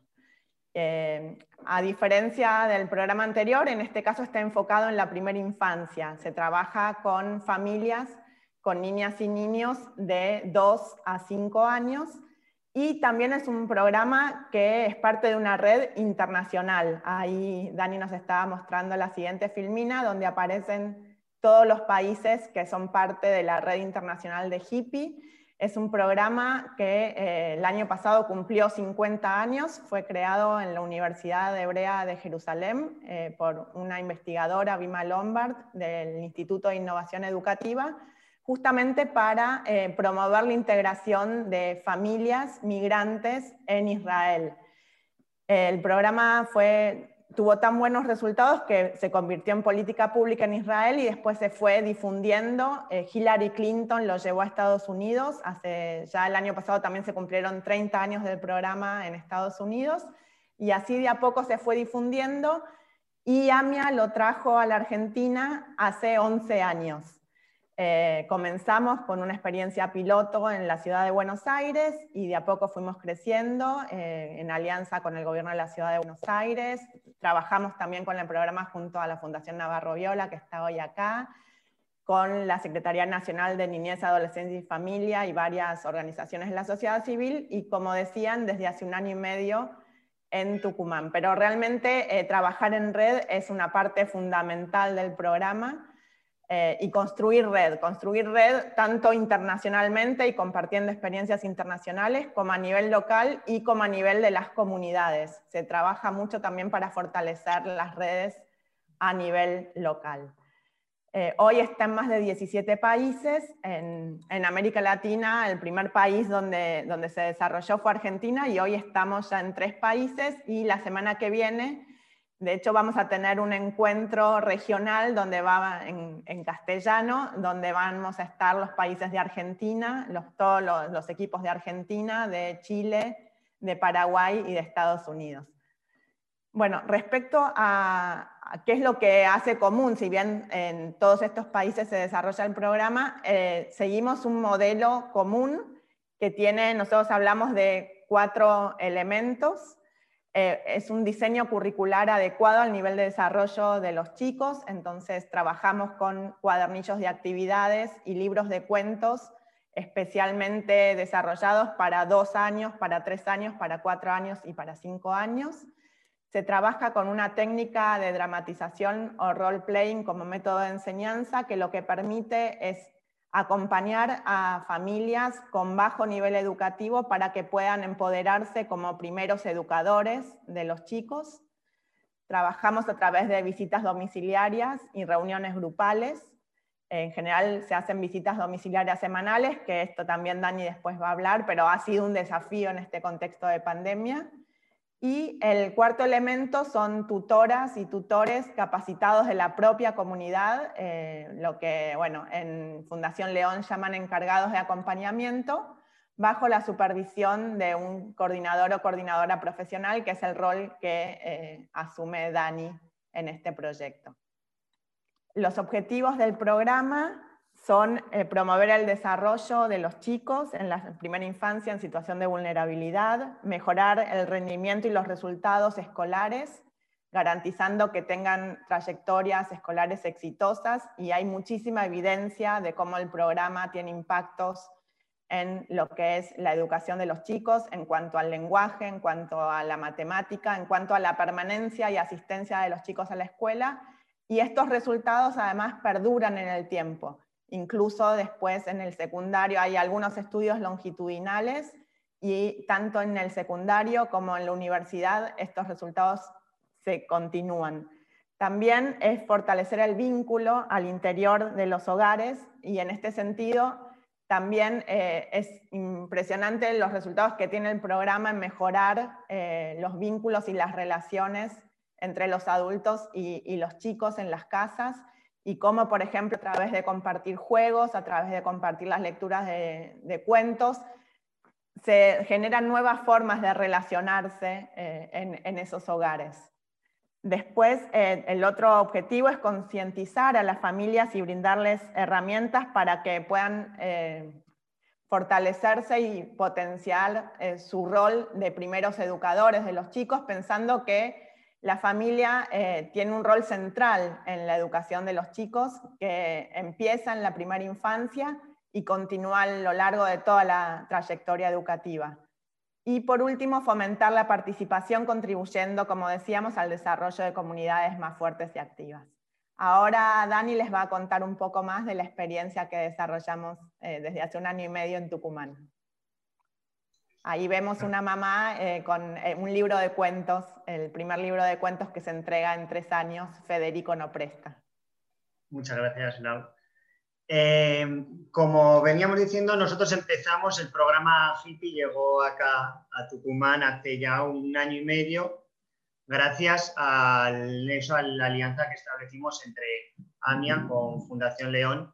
Eh, a diferencia del programa anterior, en este caso está enfocado en la primera infancia. Se trabaja con familias, con niñas y niños de 2 a 5 años y también es un programa que es parte de una red internacional. Ahí Dani nos estaba mostrando la siguiente filmina, donde aparecen todos los países que son parte de la red internacional de Hippie. Es un programa que eh, el año pasado cumplió 50 años, fue creado en la Universidad Hebrea de Jerusalén eh, por una investigadora, Vima Lombard, del Instituto de Innovación Educativa, justamente para eh, promover la integración de familias migrantes en Israel. El programa tuvo tan buenos resultados que se convirtió en política pública en Israel y después se fue difundiendo. Eh, Hillary Clinton lo llevó a Estados Unidos, hace, ya el año pasado también se cumplieron 30 años del programa en Estados Unidos, y así de a poco se fue difundiendo, y AMIA lo trajo a la Argentina hace 11 años. Eh, comenzamos con una experiencia piloto en la ciudad de Buenos Aires y de a poco fuimos creciendo eh, en alianza con el gobierno de la ciudad de Buenos Aires. Trabajamos también con el programa junto a la Fundación Navarro Viola, que está hoy acá, con la Secretaría Nacional de Niñez, Adolescencia y Familia y varias organizaciones de la sociedad civil y, como decían, desde hace un año y medio en Tucumán. Pero realmente eh, trabajar en red es una parte fundamental del programa eh, y construir red, construir red tanto internacionalmente y compartiendo experiencias internacionales como a nivel local y como a nivel de las comunidades. Se trabaja mucho también para fortalecer las redes a nivel local. Eh, hoy está en más de 17 países. En, en, América Latina, el primer país donde, donde se desarrolló fue Argentina y hoy estamos ya en tres países y la semana que viene de hecho, vamos a tener un encuentro regional donde va en, castellano, donde vamos a estar los países de Argentina, los, todos los, equipos de Argentina, de Chile, de Paraguay y de Estados Unidos. Bueno, respecto a, qué es lo que hace común, si bien en todos estos países se desarrolla el programa, eh, seguimos un modelo común que tiene, nosotros hablamos de cuatro elementos, eh, es un diseño curricular adecuado al nivel de desarrollo de los chicos, entonces trabajamos con cuadernillos de actividades y libros de cuentos especialmente desarrollados para dos años, para tres años, para cuatro años y para cinco años. Se trabaja con una técnica de dramatización o role-playing como método de enseñanza que lo que permite es acompañar a familias con bajo nivel educativo para que puedan empoderarse como primeros educadores de los chicos. Trabajamos a través de visitas domiciliarias y reuniones grupales. En general se hacen visitas domiciliarias semanales, que esto también Dani después va a hablar, pero ha sido un desafío en este contexto de pandemia. Y el cuarto elemento son tutoras y tutores capacitados de la propia comunidad, eh, lo que bueno, en Fundación León llaman encargados de acompañamiento, bajo la supervisión de un coordinador o coordinadora profesional, que es el rol que eh, asume Dani en este proyecto. Los objetivos del programa son eh, promover el desarrollo de los chicos en la primera infancia en situación de vulnerabilidad, mejorar el rendimiento y los resultados escolares garantizando que tengan trayectorias escolares exitosas y hay muchísima evidencia de cómo el programa tiene impactos en lo que es la educación de los chicos, en cuanto al lenguaje, en cuanto a la matemática, en cuanto a la permanencia y asistencia de los chicos a la escuela. Y estos resultados además perduran en el tiempo. Incluso después en el secundario hay algunos estudios longitudinales y tanto en el secundario como en la universidad estos resultados se continúan. También es fortalecer el vínculo al interior de los hogares y en este sentido también eh, es impresionante los resultados que tiene el programa en mejorar eh, los vínculos y las relaciones entre los adultos y, los chicos en las casas y cómo, por ejemplo, a través de compartir juegos, a través de compartir las lecturas de, cuentos, se generan nuevas formas de relacionarse eh, en, esos hogares. Después, el otro objetivo es concientizar a las familias y brindarles herramientas para que puedan eh, fortalecerse y potenciar eh, su rol de primeros educadores de los chicos, pensando que la familia eh, tiene un rol central en la educación de los chicos, que empieza en la primera infancia y continúa a lo largo de toda la trayectoria educativa. Y por último, fomentar la participación contribuyendo, como decíamos, al desarrollo de comunidades más fuertes y activas. Ahora Dani les va a contar un poco más de la experiencia que desarrollamos eh, desde hace un año y medio en Tucumán. Ahí vemos una mamá eh, con eh, un libro de cuentos, el primer libro de cuentos que se entrega en tres años, Federico no presta. Muchas gracias, Lau. Eh, como veníamos diciendo, nosotros empezamos el programa Hippie, llegó acá a Tucumán hace ya un año y medio, gracias a la alianza que establecimos entre AMIA con Fundación León.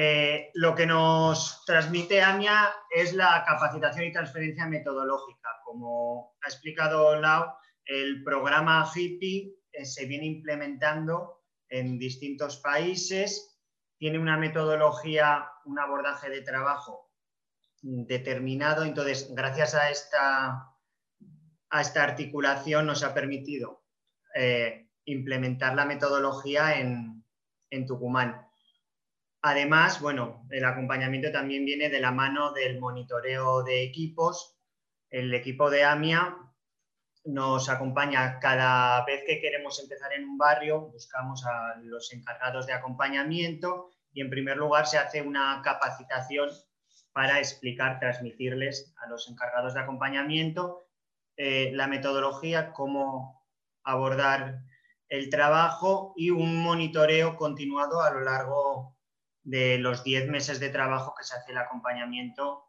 Eh, lo que nos transmite AMIA es la capacitación y transferencia metodológica. Como ha explicado Lau, el programa Hippie eh, se viene implementando en distintos países tiene una metodología, un abordaje de trabajo determinado. Entonces, gracias a esta, a esta articulación nos ha permitido eh, implementar la metodología en, en Tucumán. Además, bueno, el acompañamiento también viene de la mano del monitoreo de equipos. El equipo de AMIA nos acompaña cada vez que queremos empezar en un barrio, buscamos a los encargados de acompañamiento y en primer lugar se hace una capacitación para explicar, transmitirles a los encargados de acompañamiento eh, la metodología, cómo abordar el trabajo y un monitoreo continuado a lo largo de los 10 meses de trabajo que se hace el acompañamiento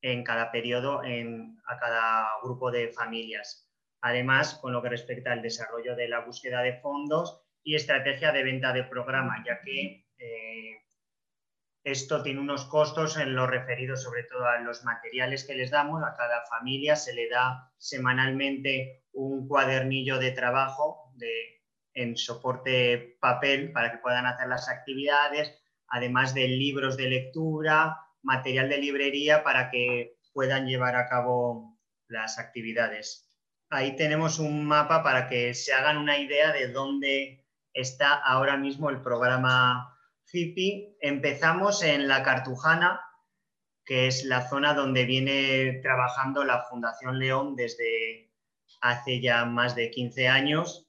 en cada periodo a cada grupo de familias. Además, con lo que respecta al desarrollo de la búsqueda de fondos y estrategia de venta de programa, ya que eh, esto tiene unos costos en lo referido sobre todo a los materiales que les damos. A cada familia se le da semanalmente un cuadernillo de trabajo en soporte papel para que puedan hacer las actividades, además de libros de lectura, material de librería para que puedan llevar a cabo las actividades ahí tenemos un mapa para que se hagan una idea de dónde está ahora mismo el programa FIPI. Empezamos en La Cartujana, que es la zona donde viene trabajando la Fundación León desde hace ya más de 15 años.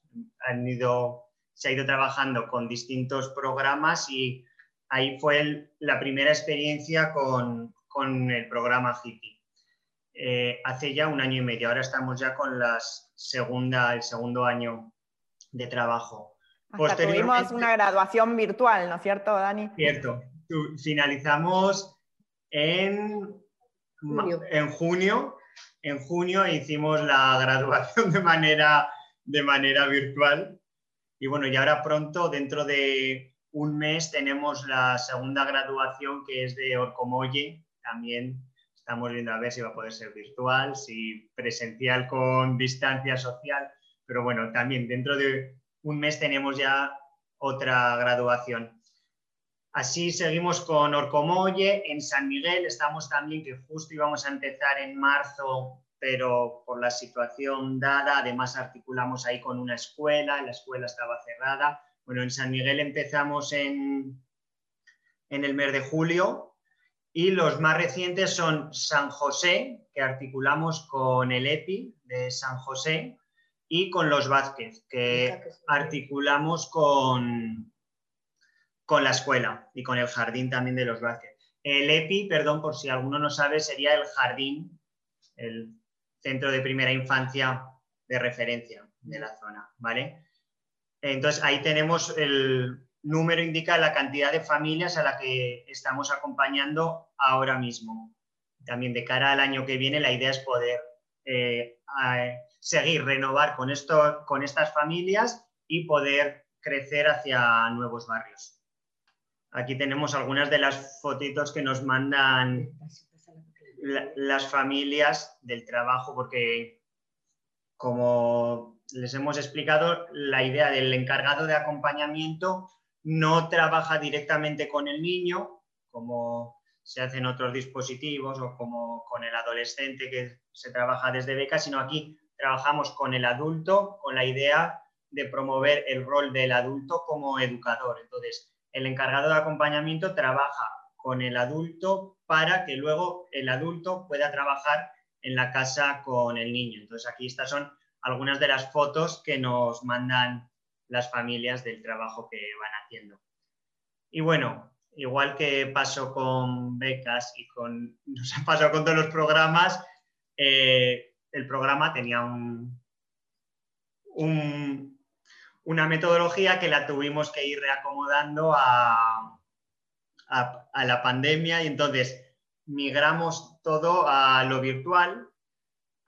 se ha ido trabajando con distintos programas y ahí fue la primera experiencia con, con el programa FIPI. Eh, hace ya un año y medio. Ahora estamos ya con la segunda, el segundo año de trabajo. Hasta tuvimos una graduación virtual, ¿no es cierto, Dani? Cierto. Finalizamos en junio. en junio. En junio hicimos la graduación de manera, de manera virtual. Y bueno, y ahora pronto, dentro de un mes, tenemos la segunda graduación que es de Orcomolle, también Estamos viendo a ver si va a poder ser virtual, si presencial con distancia social, pero bueno, también dentro de un mes tenemos ya otra graduación. Así seguimos con Orcomolle, en San Miguel estamos también, que justo íbamos a empezar en marzo pero por la situación dada, además articulamos ahí con una escuela, la escuela estaba cerrada. Bueno, en San Miguel empezamos en, en el mes de julio y los más recientes son San José, que articulamos con el EPI de San José, y con los Vázquez, que articulamos con, con la escuela y con el jardín también de los Vázquez. El EPI, perdón, por si alguno no sabe, sería el jardín, el centro de primera infancia de referencia de la zona, ¿vale? Entonces ahí tenemos el número, indica la cantidad de familias a la que estamos acompañando ahora mismo. También de cara al año que viene la idea es poder eh, seguir, renovar con, esto, con estas familias y poder crecer hacia nuevos barrios. Aquí tenemos algunas de las fotitos que nos mandan las familias del trabajo, porque como les hemos explicado, la idea del encargado de acompañamiento no trabaja directamente con el niño, como se hace en otros dispositivos o como con el adolescente que se trabaja desde beca, sino aquí trabajamos con el adulto con la idea de promover el rol del adulto como educador. Entonces, el encargado de acompañamiento trabaja con el adulto para que luego el adulto pueda trabajar en la casa con el niño. Entonces aquí estas son algunas de las fotos que nos mandan las familias del trabajo que van haciendo. Y bueno, igual que pasó con becas y con, nos ha pasado con todos los programas, eh, el programa tenía un, un, una metodología que la tuvimos que ir reacomodando a, a, la pandemia y entonces migramos todo a lo virtual.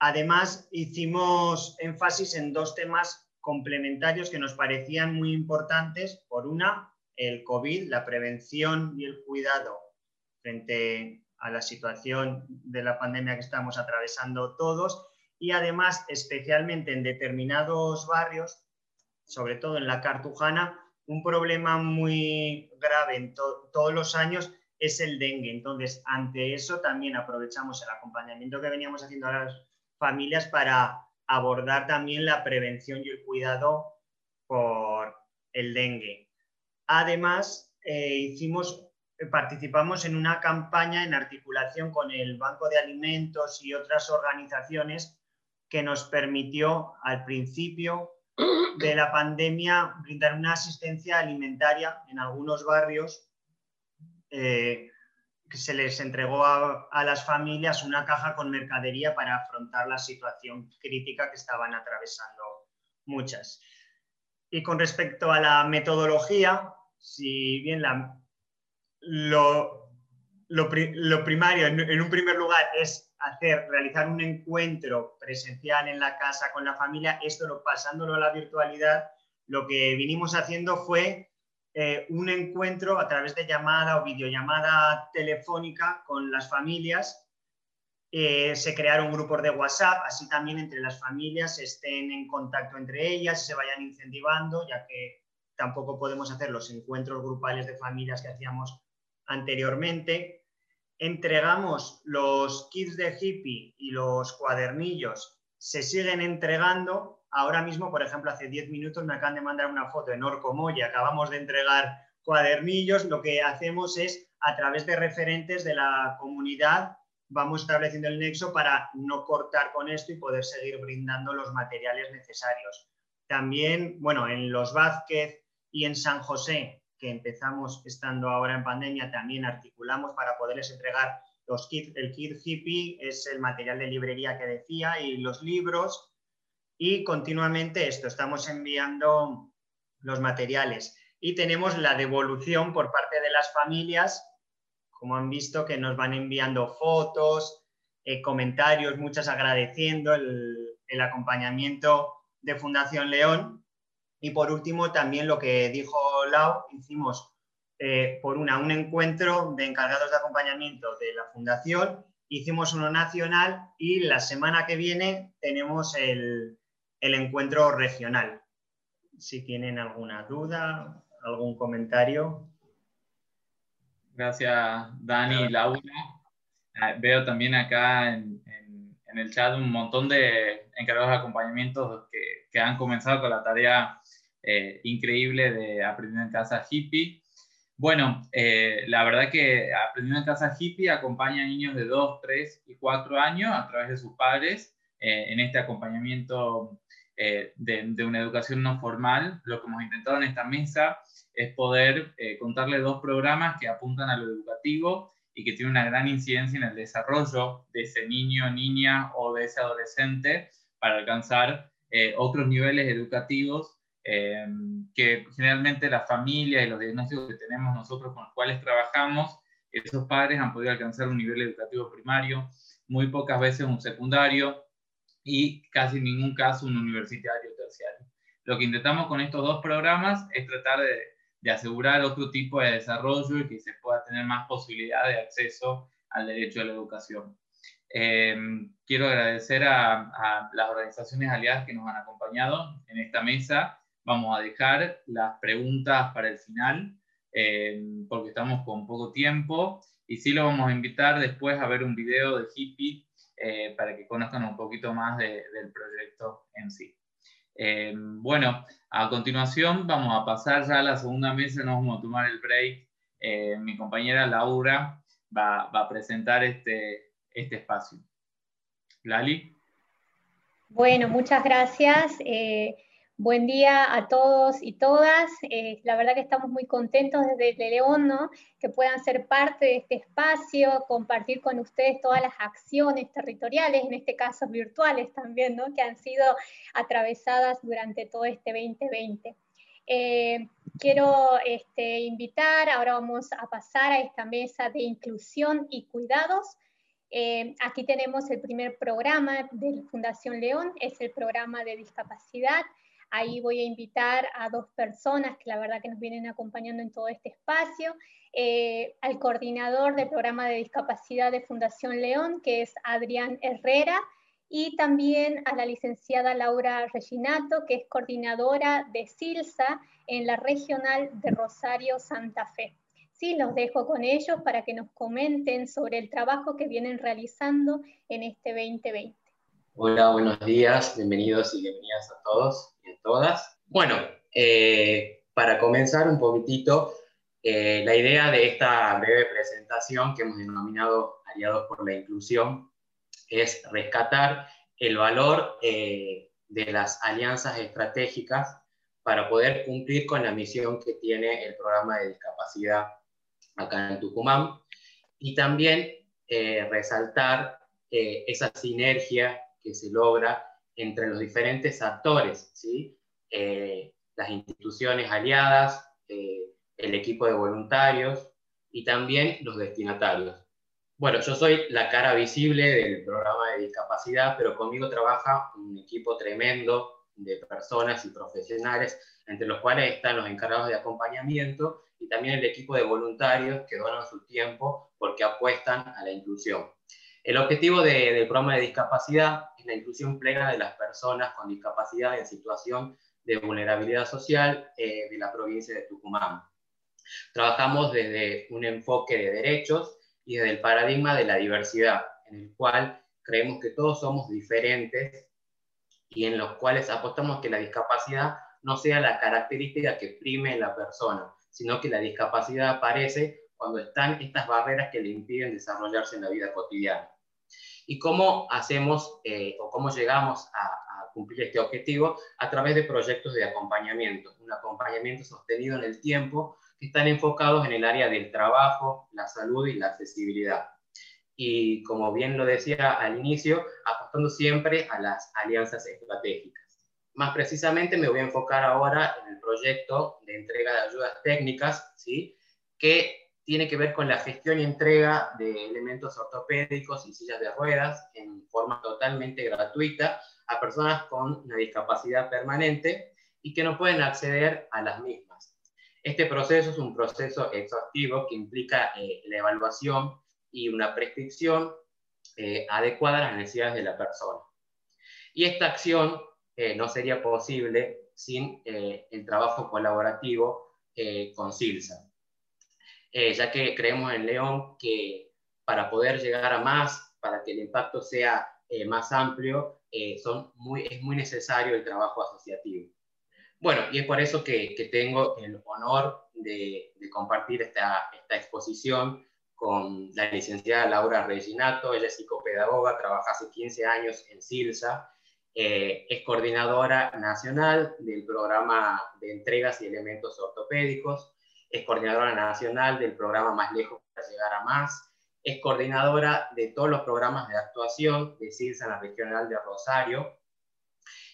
Además, hicimos énfasis en dos temas complementarios que nos parecían muy importantes. Por una, el COVID, la prevención y el cuidado frente a la situación de la pandemia que estamos atravesando todos y además especialmente en determinados barrios sobre todo en la Cartujana, un problema muy grave en todos los años es el dengue. Entonces, ante eso también aprovechamos el acompañamiento que veníamos haciendo a las familias para abordar también la prevención y el cuidado por el dengue. Además, eh, hicimos, participamos en una campaña en articulación con el Banco de Alimentos y otras organizaciones que nos permitió al principio de la pandemia brindar una asistencia alimentaria en algunos barrios. Eh, se les entregó a, a, las familias una caja con mercadería para afrontar la situación crítica que estaban atravesando muchas. Y con respecto a la metodología, si bien la, lo, lo, lo primario en, un primer lugar es hacer, realizar un encuentro presencial en la casa con la familia, esto lo, pasándolo a la virtualidad, lo que vinimos haciendo fue eh, un encuentro a través de llamada o videollamada telefónica con las familias. Eh, se crearon grupos de WhatsApp, así también entre las familias estén en contacto entre ellas, se vayan incentivando, ya que tampoco podemos hacer los encuentros grupales de familias que hacíamos anteriormente entregamos los kits de hippie y los cuadernillos, se siguen entregando. Ahora mismo, por ejemplo, hace 10 minutos me acaban de mandar una foto en Orcomoya, acabamos de entregar cuadernillos. Lo que hacemos es, a través de referentes de la comunidad, vamos estableciendo el nexo para no cortar con esto y poder seguir brindando los materiales necesarios. También, bueno, en los Vázquez y en San José que empezamos estando ahora en pandemia, también articulamos para poderles entregar los kits. El kit hippie es el material de librería que decía y los libros. Y continuamente esto, estamos enviando los materiales. Y tenemos la devolución por parte de las familias, como han visto, que nos van enviando fotos, eh, comentarios, muchas agradeciendo el, acompañamiento de Fundación León y por último, también lo que dijo Lau, hicimos eh, por una un encuentro de encargados de acompañamiento de la Fundación, hicimos uno nacional y la semana que viene tenemos el, el encuentro regional. Si tienen alguna duda, algún comentario. Gracias, Dani y Laura. Ah, veo también acá en, en el chat un montón de encargados de acompañamientos que, que han comenzado con la tarea eh, increíble de Aprendiendo en Casa Hippie. Bueno, eh, la verdad que Aprendiendo en Casa Hippie acompaña a niños de 2, 3 y 4 años a través de sus padres en este acompañamiento de, de, una educación no formal. Lo que hemos intentado en esta mesa es poder contarle dos programas que apuntan a lo educativo y que tiene una gran incidencia en el desarrollo de ese niño, niña o de ese adolescente para alcanzar eh, otros niveles educativos eh, que generalmente la familia y los diagnósticos que tenemos nosotros con los cuales trabajamos, esos padres han podido alcanzar un nivel educativo primario, muy pocas veces un secundario y casi en ningún caso un universitario terciario. Lo que intentamos con estos dos programas es tratar de asegurar otro tipo de desarrollo y que se pueda tener más posibilidad de acceso al derecho a la educación. Eh, quiero agradecer a, las organizaciones aliadas que nos han acompañado en esta mesa. Vamos a dejar las preguntas para el final, eh, porque estamos con poco tiempo, y sí lo vamos a invitar después a ver un video de Hippie eh, para que conozcan un poquito más del proyecto en sí. Eh, bueno, a continuación vamos a pasar ya a la segunda mesa, nos vamos a tomar el break. Eh, mi compañera Laura va, a presentar este, este espacio. Lali. Bueno, muchas gracias. Buen día a todos y todas. Eh, la verdad que estamos muy contentos desde León, ¿no? Que puedan ser parte de este espacio, compartir con ustedes todas las acciones territoriales, en este caso virtuales también, ¿no? Que han sido atravesadas durante todo este 2020. Eh, quiero este, invitar, ahora vamos a pasar a esta mesa de inclusión y cuidados. Eh, aquí tenemos el primer programa de Fundación León, es el programa de discapacidad. Ahí voy a invitar a dos personas que la verdad que nos vienen acompañando en todo este espacio. Eh, al coordinador del programa de discapacidad de Fundación León, que es Adrián Herrera, y también a la licenciada Laura Reginato, que es coordinadora de SILSA en la regional de Rosario Santa Fe. Sí, los dejo con ellos para que nos comenten sobre el trabajo que vienen realizando en este 2020. Hola, buenos días, bienvenidos y bienvenidas a todos todas. Bueno, eh, para comenzar un poquitito, eh, la idea de esta breve presentación que hemos denominado Aliados por la Inclusión es rescatar el valor eh, de las alianzas estratégicas para poder cumplir con la misión que tiene el programa de discapacidad acá en Tucumán y también resaltar esa sinergia que se logra entre los diferentes actores, ¿sí? Eh, las instituciones aliadas, eh, el equipo de voluntarios y también los destinatarios. Bueno, yo soy la cara visible del programa de discapacidad, pero conmigo trabaja un equipo tremendo de personas y profesionales, entre los cuales están los encargados de acompañamiento y también el equipo de voluntarios que donan su tiempo porque apuestan a la inclusión. El objetivo del programa de discapacidad es la inclusión plena de las personas con discapacidad en situación de vulnerabilidad social eh, de la provincia de Tucumán. Trabajamos desde un enfoque de derechos y desde el paradigma de la diversidad, en el cual creemos que todos somos diferentes y en los cuales apostamos que la discapacidad no sea la característica que prime en la persona, sino que la discapacidad aparece cuando están estas barreras que le impiden desarrollarse en la vida cotidiana. ¿Y cómo hacemos eh, o cómo llegamos a, a, cumplir este objetivo? A través de proyectos de acompañamiento, un acompañamiento sostenido en el tiempo que están enfocados en el área del trabajo, la salud y la accesibilidad. Y como bien lo decía al inicio, apostando siempre a las alianzas estratégicas. Más precisamente me voy a enfocar ahora en el proyecto de entrega de ayudas técnicas, ¿sí? que tiene que ver con la gestión y entrega de elementos ortopédicos y sillas de ruedas en forma totalmente gratuita a personas con una discapacidad permanente y que no pueden acceder a las mismas. Este proceso es un proceso exhaustivo que implica eh, la evaluación y una prescripción eh, adecuada a las necesidades de la persona. Y esta acción eh, no sería posible sin el trabajo colaborativo con SILSA. Eh, ya que creemos en León que para poder llegar a más, para que el impacto sea más amplio, son muy, es muy necesario el trabajo asociativo. Bueno, y es por eso que, que tengo el honor de, de compartir esta, esta, exposición con la licenciada Laura Reginato, ella es psicopedagoga, trabaja hace 15 años en CILSA, eh, es coordinadora nacional del programa de entregas y elementos ortopédicos, es coordinadora nacional del programa Más Lejos para Llegar a Más, es coordinadora de todos los programas de actuación de CILSA en la regional de Rosario,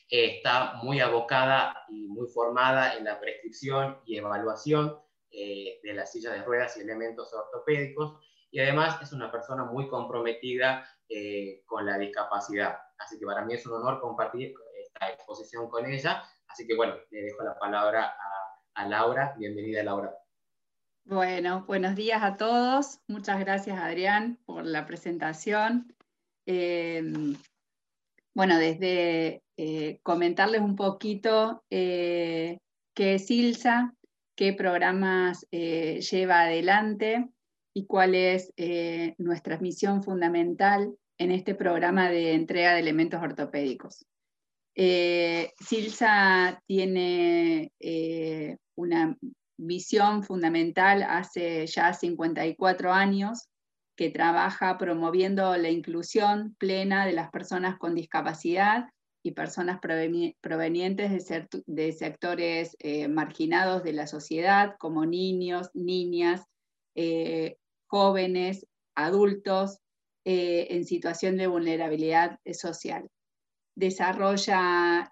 está muy abocada y muy formada en la prescripción y evaluación eh, de las sillas de ruedas y elementos ortopédicos y además es una persona muy comprometida eh, con la discapacidad. Así que para mí es un honor compartir esta exposición con ella. Así que bueno, le dejo la palabra a, Laura. Bienvenida Laura. Bueno, buenos días a todos. Muchas gracias Adrián por la presentación. Eh, bueno, desde eh, comentarles un poquito eh, qué es ILSA, qué programas lleva adelante y cuál es nuestra misión fundamental en este programa de entrega de elementos ortopédicos. SILSA tiene una visión fundamental hace ya 54 años que trabaja promoviendo la inclusión plena de las personas con discapacidad y personas provenientes de, sectores eh, marginados de la sociedad, como niños, niñas, eh, jóvenes, adultos, eh, en situación de vulnerabilidad social. Desarrolla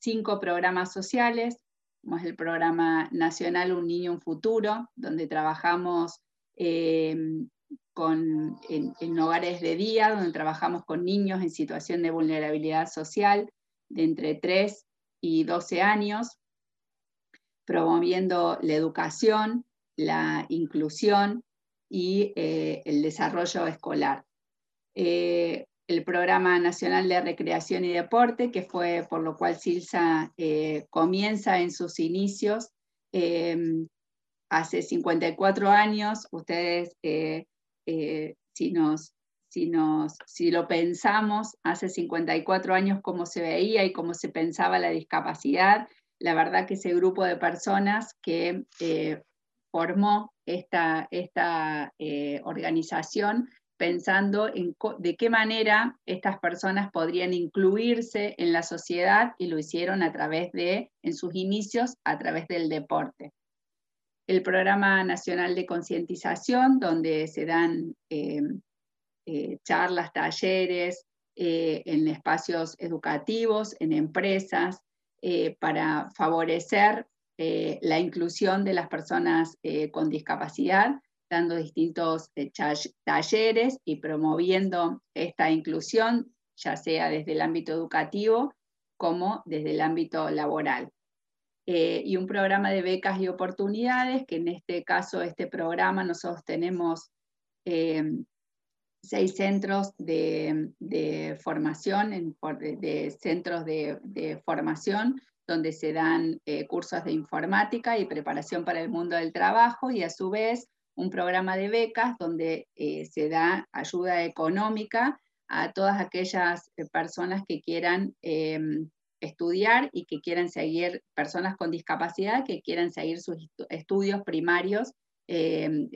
cinco programas sociales, como es el programa nacional Un Niño, Un Futuro, donde trabajamos en, hogares de día, donde trabajamos con niños en situación de vulnerabilidad social de entre 3 y 12 años, promoviendo la educación, la inclusión y eh, el desarrollo escolar. Eh, el Programa Nacional de Recreación y Deporte, que fue por lo cual SILSA eh, comienza en sus inicios hace 54 años. Ustedes eh, si, nos, si, nos, si lo pensamos hace 54 años cómo se veía y cómo se pensaba la discapacidad, la verdad que ese grupo de personas que eh, formó esta, esta eh, organización pensando en de qué manera estas personas podrían incluirse en la sociedad y lo hicieron a través de, en sus inicios, a través del deporte. El Programa Nacional de Concientización, donde se dan eh, eh, charlas, talleres eh, en espacios educativos, en empresas, para favorecer la inclusión de las personas con discapacidad, dando distintos talleres y promoviendo esta inclusión, ya sea desde el ámbito educativo como desde el ámbito laboral. Eh, y un programa de becas y oportunidades, que en este caso, este programa, nosotros tenemos eh, seis centros de, formación, de, centros de, formación, donde se dan eh, cursos de informática y preparación para el mundo del trabajo, y a su vez un programa de becas donde se da ayuda económica a todas aquellas personas que quieran estudiar y que quieran seguir, personas con discapacidad que quieran seguir sus estudios primarios, eh,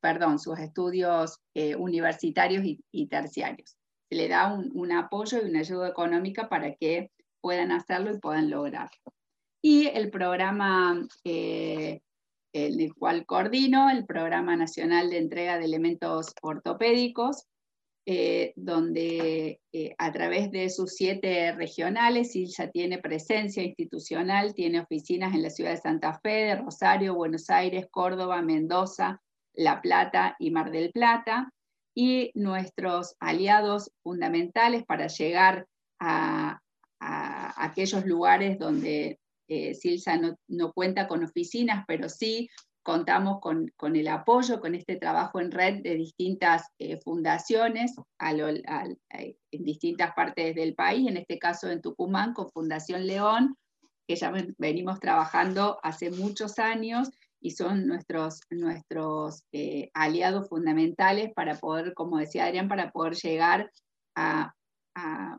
perdón, sus estudios eh, universitarios y, terciarios. Se le da un, apoyo y una ayuda económica para que puedan hacerlo y puedan lograrlo. Y el programa eh, en el cual coordino, el Programa Nacional de Entrega de Elementos Ortopédicos, eh, donde eh, a través de sus siete regionales, ya tiene presencia institucional, tiene oficinas en la ciudad de Santa Fe, de Rosario, Buenos Aires, Córdoba, Mendoza, La Plata y Mar del Plata, y nuestros aliados fundamentales para llegar a, aquellos lugares donde eh, Silsa no, cuenta con oficinas, pero sí contamos con, el apoyo, con este trabajo en red de distintas eh, fundaciones eh, en distintas partes del país, en este caso en Tucumán con Fundación León, que ya venimos trabajando hace muchos años y son nuestros, nuestros eh, aliados fundamentales para poder, como decía Adrián, para poder llegar a,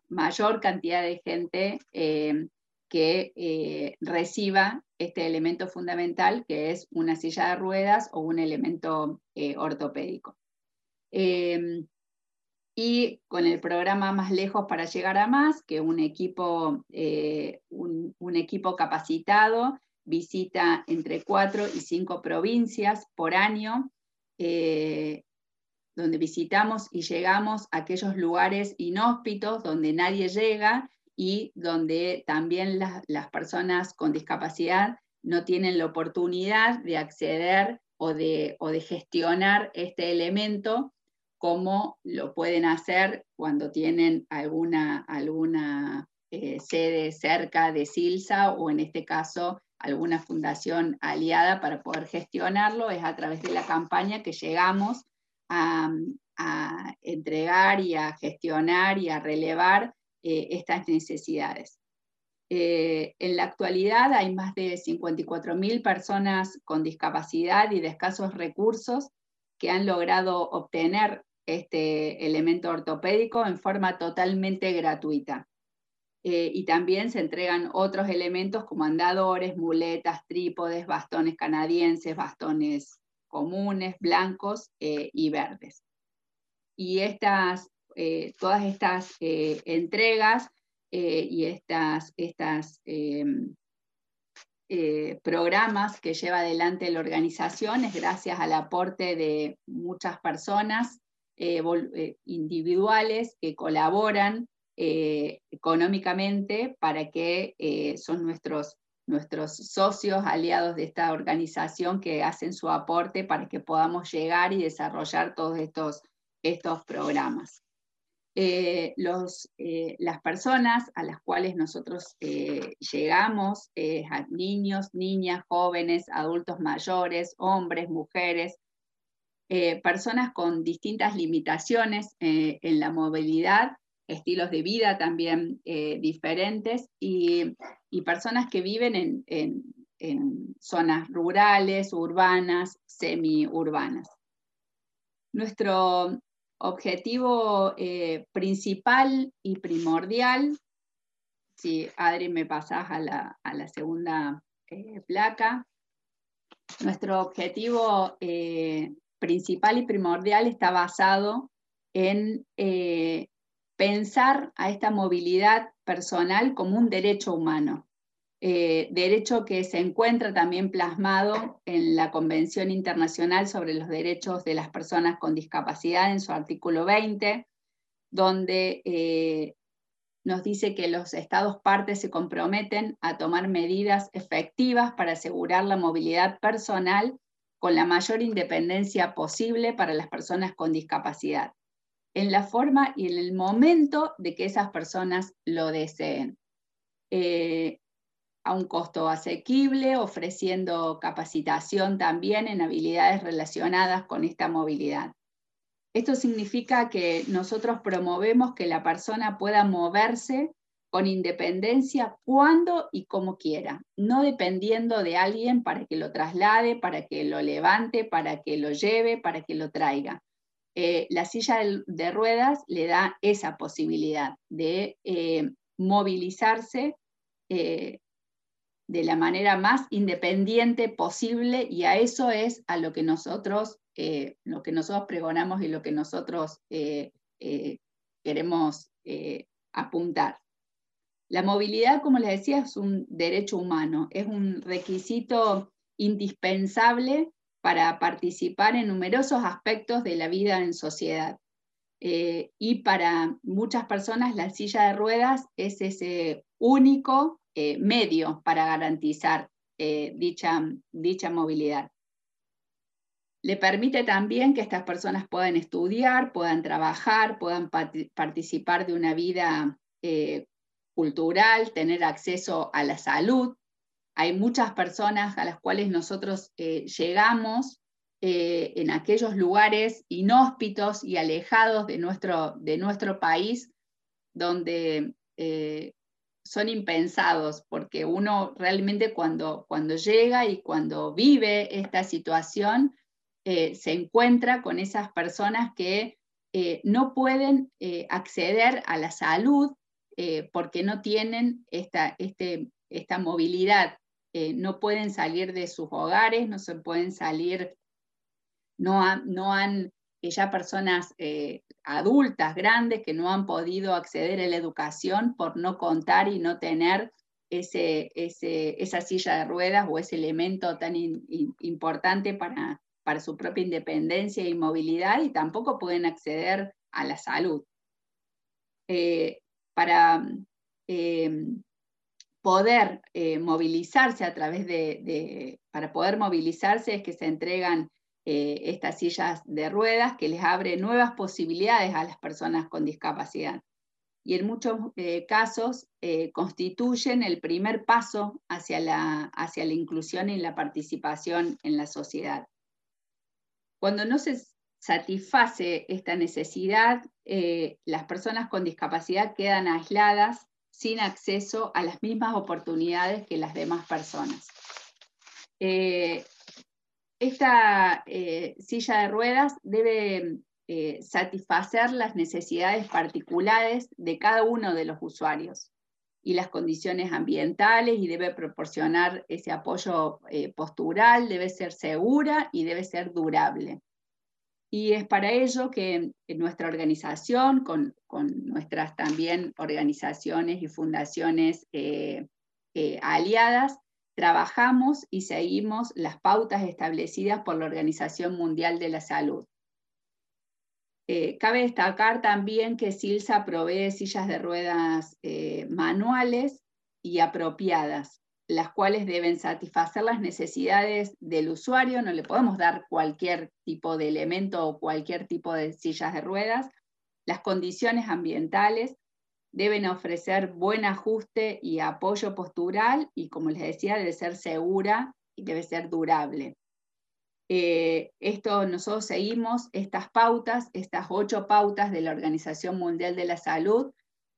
mayor cantidad de gente que reciba este elemento fundamental que es una silla de ruedas o un elemento ortopédico. Em, y con el programa Más Lejos para Llegar a Más, que un equipo, eh, un, equipo capacitado visita entre cuatro y cinco provincias por año, eh, donde visitamos y llegamos a aquellos lugares inhóspitos donde nadie llega y donde también las personas con discapacidad no tienen la oportunidad de acceder o de, o de gestionar este elemento cómo lo pueden hacer cuando tienen alguna, alguna eh, sede cerca de Silsa o en este caso alguna fundación aliada para poder gestionarlo, es a través de la campaña que llegamos a, entregar y a gestionar y a relevar eh, estas necesidades. Eh, en la actualidad hay más de 54.000 personas con discapacidad y de escasos recursos que han logrado obtener este elemento ortopédico en forma totalmente gratuita. Eh, y también se entregan otros elementos como andadores, muletas, trípodes, bastones canadienses, bastones comunes, blancos y verdes. Y estas, eh, todas estas entregas y estas, estas programas que lleva adelante la organización es gracias al aporte de muchas personas eh, eh, individuales que colaboran eh, económicamente para que son nuestros, nuestros socios, aliados de esta organización que hacen su aporte para que podamos llegar y desarrollar todos estos, estos programas. Los, las personas a las cuales nosotros llegamos, a niños, niñas, jóvenes, adultos mayores, hombres, mujeres, eh, personas con distintas limitaciones eh, en la movilidad, estilos de vida también eh, diferentes y, personas que viven en, zonas rurales, urbanas, semiurbanas. Nuestro objetivo principal y primordial, si Adri me pasas a la, a la segunda placa, nuestro objetivo principal y primordial está basado en eh, pensar a esta movilidad personal como un derecho humano, eh, derecho que se encuentra también plasmado en la Convención Internacional sobre los Derechos de las Personas con Discapacidad en su artículo 20, donde eh, nos dice que los estados partes se comprometen a tomar medidas efectivas para asegurar la movilidad personal con la mayor independencia posible para las personas con discapacidad, en la forma y en el momento de que esas personas lo deseen. Eh, a un costo asequible, ofreciendo capacitación también en habilidades relacionadas con esta movilidad. Esto significa que nosotros promovemos que la persona pueda moverse con independencia cuando y como quiera, no dependiendo de alguien para que lo traslade, para que lo levante, para que lo lleve, para que lo traiga. Eh, la silla de, ruedas le da esa posibilidad de eh, movilizarse eh, de la manera más independiente posible y a eso es a lo que nosotros, lo que nosotros pregonamos y lo que nosotros queremos apuntar. La movilidad, como les decía, es un derecho humano, es un requisito indispensable para participar en numerosos aspectos de la vida en sociedad. Eh, y para muchas personas la silla de ruedas es ese único eh, medio para garantizar eh, dicha, dicha movilidad. Le permite también que estas personas puedan estudiar, puedan trabajar, puedan participar de una vida cultural, tener acceso a la salud. Hay muchas personas a las cuales nosotros eh, llegamos eh, en aquellos lugares inhóspitos y alejados de nuestro, de nuestro país, donde eh, son impensados, porque uno realmente cuando, cuando llega y cuando vive esta situación, se encuentra con esas personas que no pueden acceder a la salud porque no tienen esta, este, esta movilidad, no pueden salir de sus hogares, no se pueden salir, no han ya personas adultas, grandes, que no han podido acceder a la educación por no contar y no tener ese, esa silla de ruedas o ese elemento tan importante para, para su propia independencia y movilidad y tampoco pueden acceder a la salud. Eh, para eh, poder eh, movilizarse a través de, para poder movilizarse es que se entregan estas sillas de ruedas que les abre nuevas posibilidades a las personas con discapacidad y en muchos eh, casos eh, constituyen el primer paso hacia la, hacia la inclusión y la participación en la sociedad. Cuando no se satisface esta necesidad, eh, las personas con discapacidad quedan aisladas sin acceso a las mismas oportunidades que las demás personas. Esta silla de ruedas debe eh, satisfacer las necesidades particulares de cada uno de los usuarios y las condiciones ambientales y debe proporcionar ese apoyo eh, postural, debe ser segura y debe ser durable. Y es para ello que en nuestra organización, con, nuestras también organizaciones y fundaciones eh, aliadas, trabajamos y seguimos las pautas establecidas por la Organización Mundial de la Salud. Eh, cabe destacar también que Silsa provee sillas de ruedas eh, manuales y apropiadas, las cuales deben satisfacer las necesidades del usuario. No le podemos dar cualquier tipo de elemento o cualquier tipo de sillas de ruedas. Las condiciones ambientales deben ofrecer buen ajuste y apoyo postural y, como les decía, debe ser segura y debe ser durable. Eh, esto nosotros seguimos estas pautas, estas ocho pautas de la Organización Mundial de la Salud,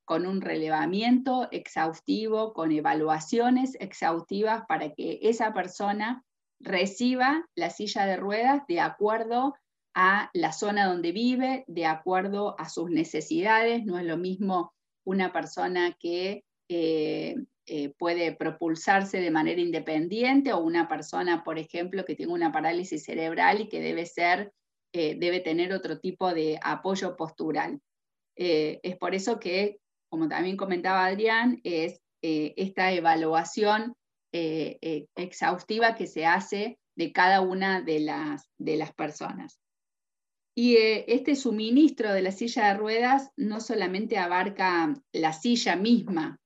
con un relevamiento exhaustivo, con evaluaciones exhaustivas para que esa persona reciba la silla de ruedas de acuerdo a la zona donde vive, de acuerdo a sus necesidades. No es lo mismo una persona que eh, eh, puede propulsarse de manera independiente o una persona, por ejemplo, que tiene una parálisis cerebral y que debe, ser, eh, debe tener otro tipo de apoyo postural. Es por eso que, como también comentaba Adrián, es esta evaluación exhaustiva que se hace de cada una de las, de las personas. Y este suministro de la silla de ruedas no solamente abarca la silla misma,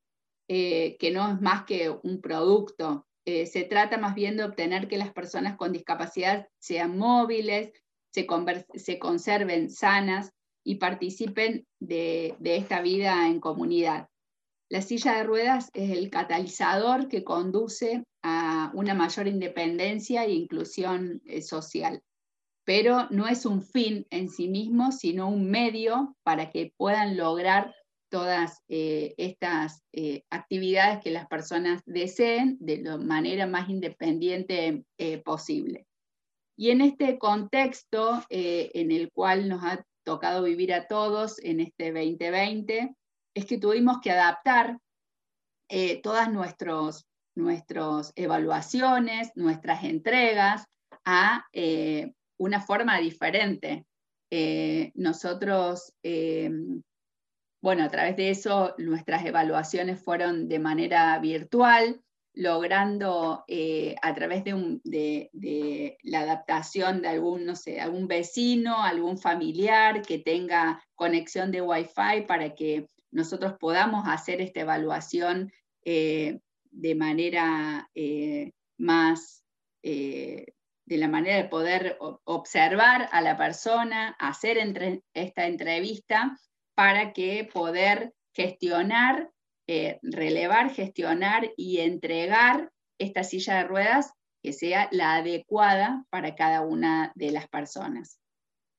eh, que no es más que un producto. Eh, se trata más bien de obtener que las personas con discapacidad sean móviles, se, conserven sanas y participen de, esta vida en comunidad. La silla de ruedas es el catalizador que conduce a una mayor independencia e inclusión eh, social, pero no es un fin en sí mismo, sino un medio para que puedan lograr todas eh, estas eh, actividades que las personas deseen de la manera más independiente eh, posible. Y en este contexto en el cual nos ha tocado vivir a todos en este 2020, es que tuvimos que adaptar todas nuestras evaluaciones, nuestras entregas a una forma diferente. nosotros bueno, a través de eso nuestras evaluaciones fueron de manera virtual, logrando eh, a través de, la adaptación de algún, no sé, algún vecino, algún familiar que tenga conexión de Wi-Fi para que nosotros podamos hacer esta evaluación eh, de manera eh, más, de la manera de poder observar a la persona, hacer esta entrevista para que poder gestionar, eh, relevar, gestionar y entregar esta silla de ruedas que sea la adecuada para cada una de las personas.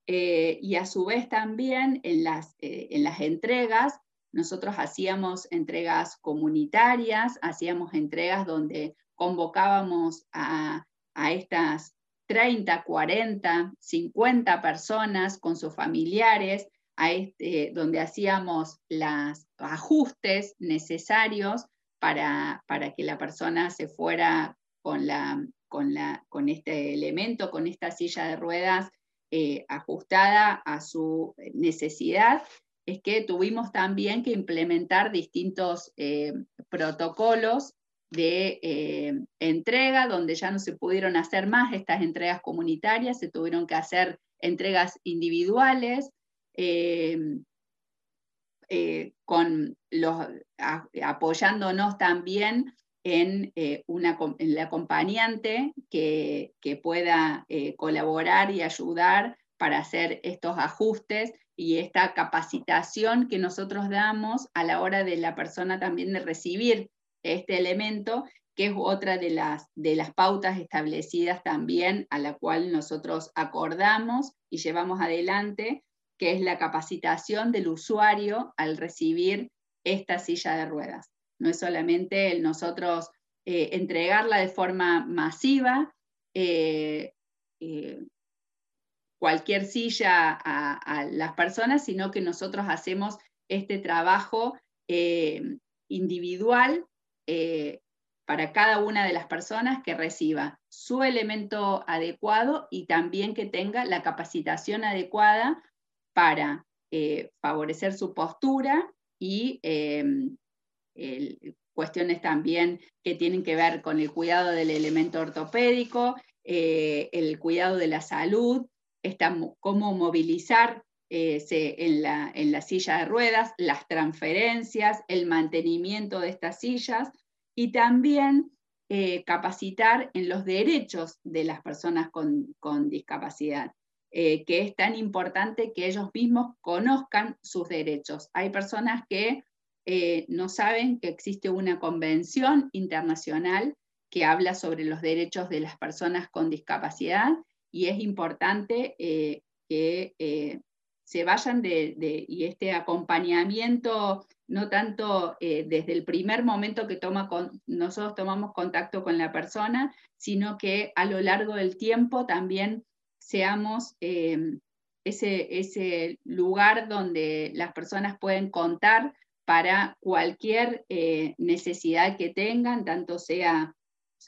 Eh, y a su vez también en las, eh, en las entregas, nosotros hacíamos entregas comunitarias, hacíamos entregas donde convocábamos a, a estas 30, 40, 50 personas con sus familiares este, donde hacíamos los ajustes necesarios para, para que la persona se fuera con este elemento, con esta silla de ruedas eh, ajustada a su necesidad, es que tuvimos también que implementar distintos eh, protocolos de eh, entrega, donde ya no se pudieron hacer más estas entregas comunitarias, se tuvieron que hacer entregas individuales, con los, apoyándonos también en, una, el acompañante que, que pueda colaborar y ayudar para hacer estos ajustes y esta capacitación que nosotros damos a la hora de la persona también de recibir este elemento, que es otra de las, de las pautas establecidas también a la cual nosotros acordamos y llevamos adelante, que es la capacitación del usuario al recibir esta silla de ruedas. No es solamente el nosotros eh, entregarla de forma masiva, eh, eh, cualquier silla a, las personas, sino que nosotros hacemos este trabajo individual eh, para cada una de las personas que reciba su elemento adecuado y también que tenga la capacitación adecuada para eh, favorecer su postura y cuestiones también que tienen que ver con el cuidado del elemento ortopédico, el cuidado de la salud, cómo movilizar eh, en, la, silla de ruedas, las transferencias, el mantenimiento de estas sillas y también eh, capacitar en los derechos de las personas con, discapacidad, eh, que es tan importante que ellos mismos conozcan sus derechos. Hay personas que no saben que existe una convención internacional que habla sobre los derechos de las personas con discapacidad y es importante que se vayan de, y este acompañamiento, no tanto eh, desde el primer momento que toma nosotros tomamos contacto con la persona, sino que a lo largo del tiempo también seamos ese, ese lugar donde las personas pueden contar para cualquier necesidad que tengan, tanto sea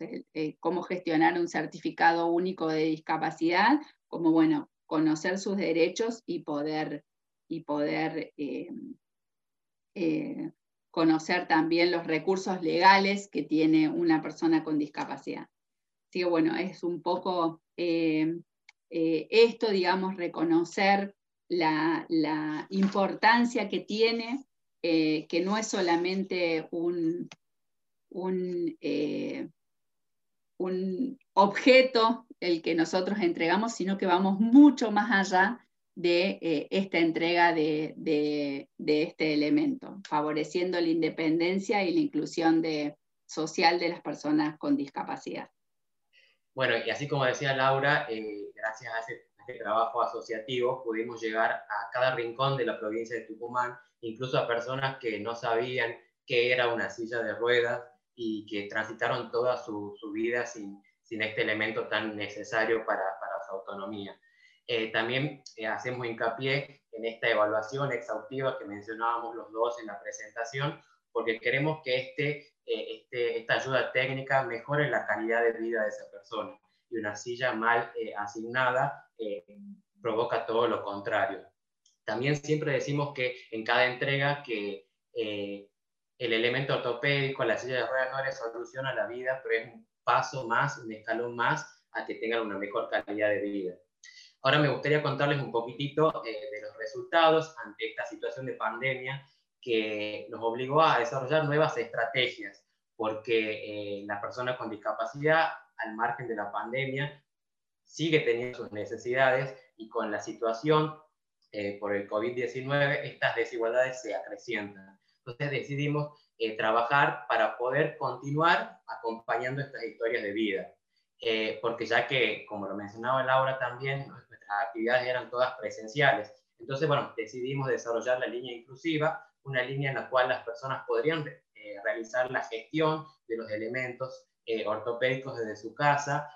eh, cómo gestionar un certificado único de discapacidad, como bueno, conocer sus derechos y poder, y poder eh, eh, conocer también los recursos legales que tiene una persona con discapacidad. Así que bueno, es un poco esto, digamos, reconocer la, importancia que tiene, que no es solamente un, un un objeto el que nosotros entregamos, sino que vamos mucho más allá de eh, esta entrega de, este elemento, favoreciendo la independencia y la inclusión social de las personas con discapacidad. Bueno, y así como decía Laura, eh, gracias a, este trabajo asociativo pudimos llegar a cada rincón de la provincia de Tucumán, incluso a personas que no sabían qué era una silla de ruedas, y que transitaron toda su, su vida sin, sin, este elemento tan necesario para, para su autonomía. Eh, también eh, hacemos hincapié en esta evaluación exhaustiva que mencionábamos los dos en la presentación, porque queremos que este, eh, este, esta ayuda técnica mejore la calidad de vida de esa persona. Y una silla mal asignada provoca todo lo contrario. También siempre decimos que en cada entrega que el elemento ortopédico, la silla de ruedas no le soluciona la vida, pero es un paso más, un escalón más a que tengan una mejor calidad de vida. Ahora me gustaría contarles un poquitito eh, de los resultados ante esta situación de pandemia que nos obligó a desarrollar nuevas estrategias, porque eh, la persona con discapacidad, al margen de la pandemia, sigue teniendo sus necesidades y con la situación eh, por el COVID-19, estas desigualdades se acrecientan. Entonces decidimos eh, trabajar para poder continuar acompañando estas historias de vida. Eh, porque ya que, como lo mencionaba Laura también, nuestras actividades eran todas presenciales. Entonces, bueno, decidimos desarrollar la línea inclusiva, una línea en la cual las personas podrían eh, realizar la gestión de los elementos ortopédicos desde su casa,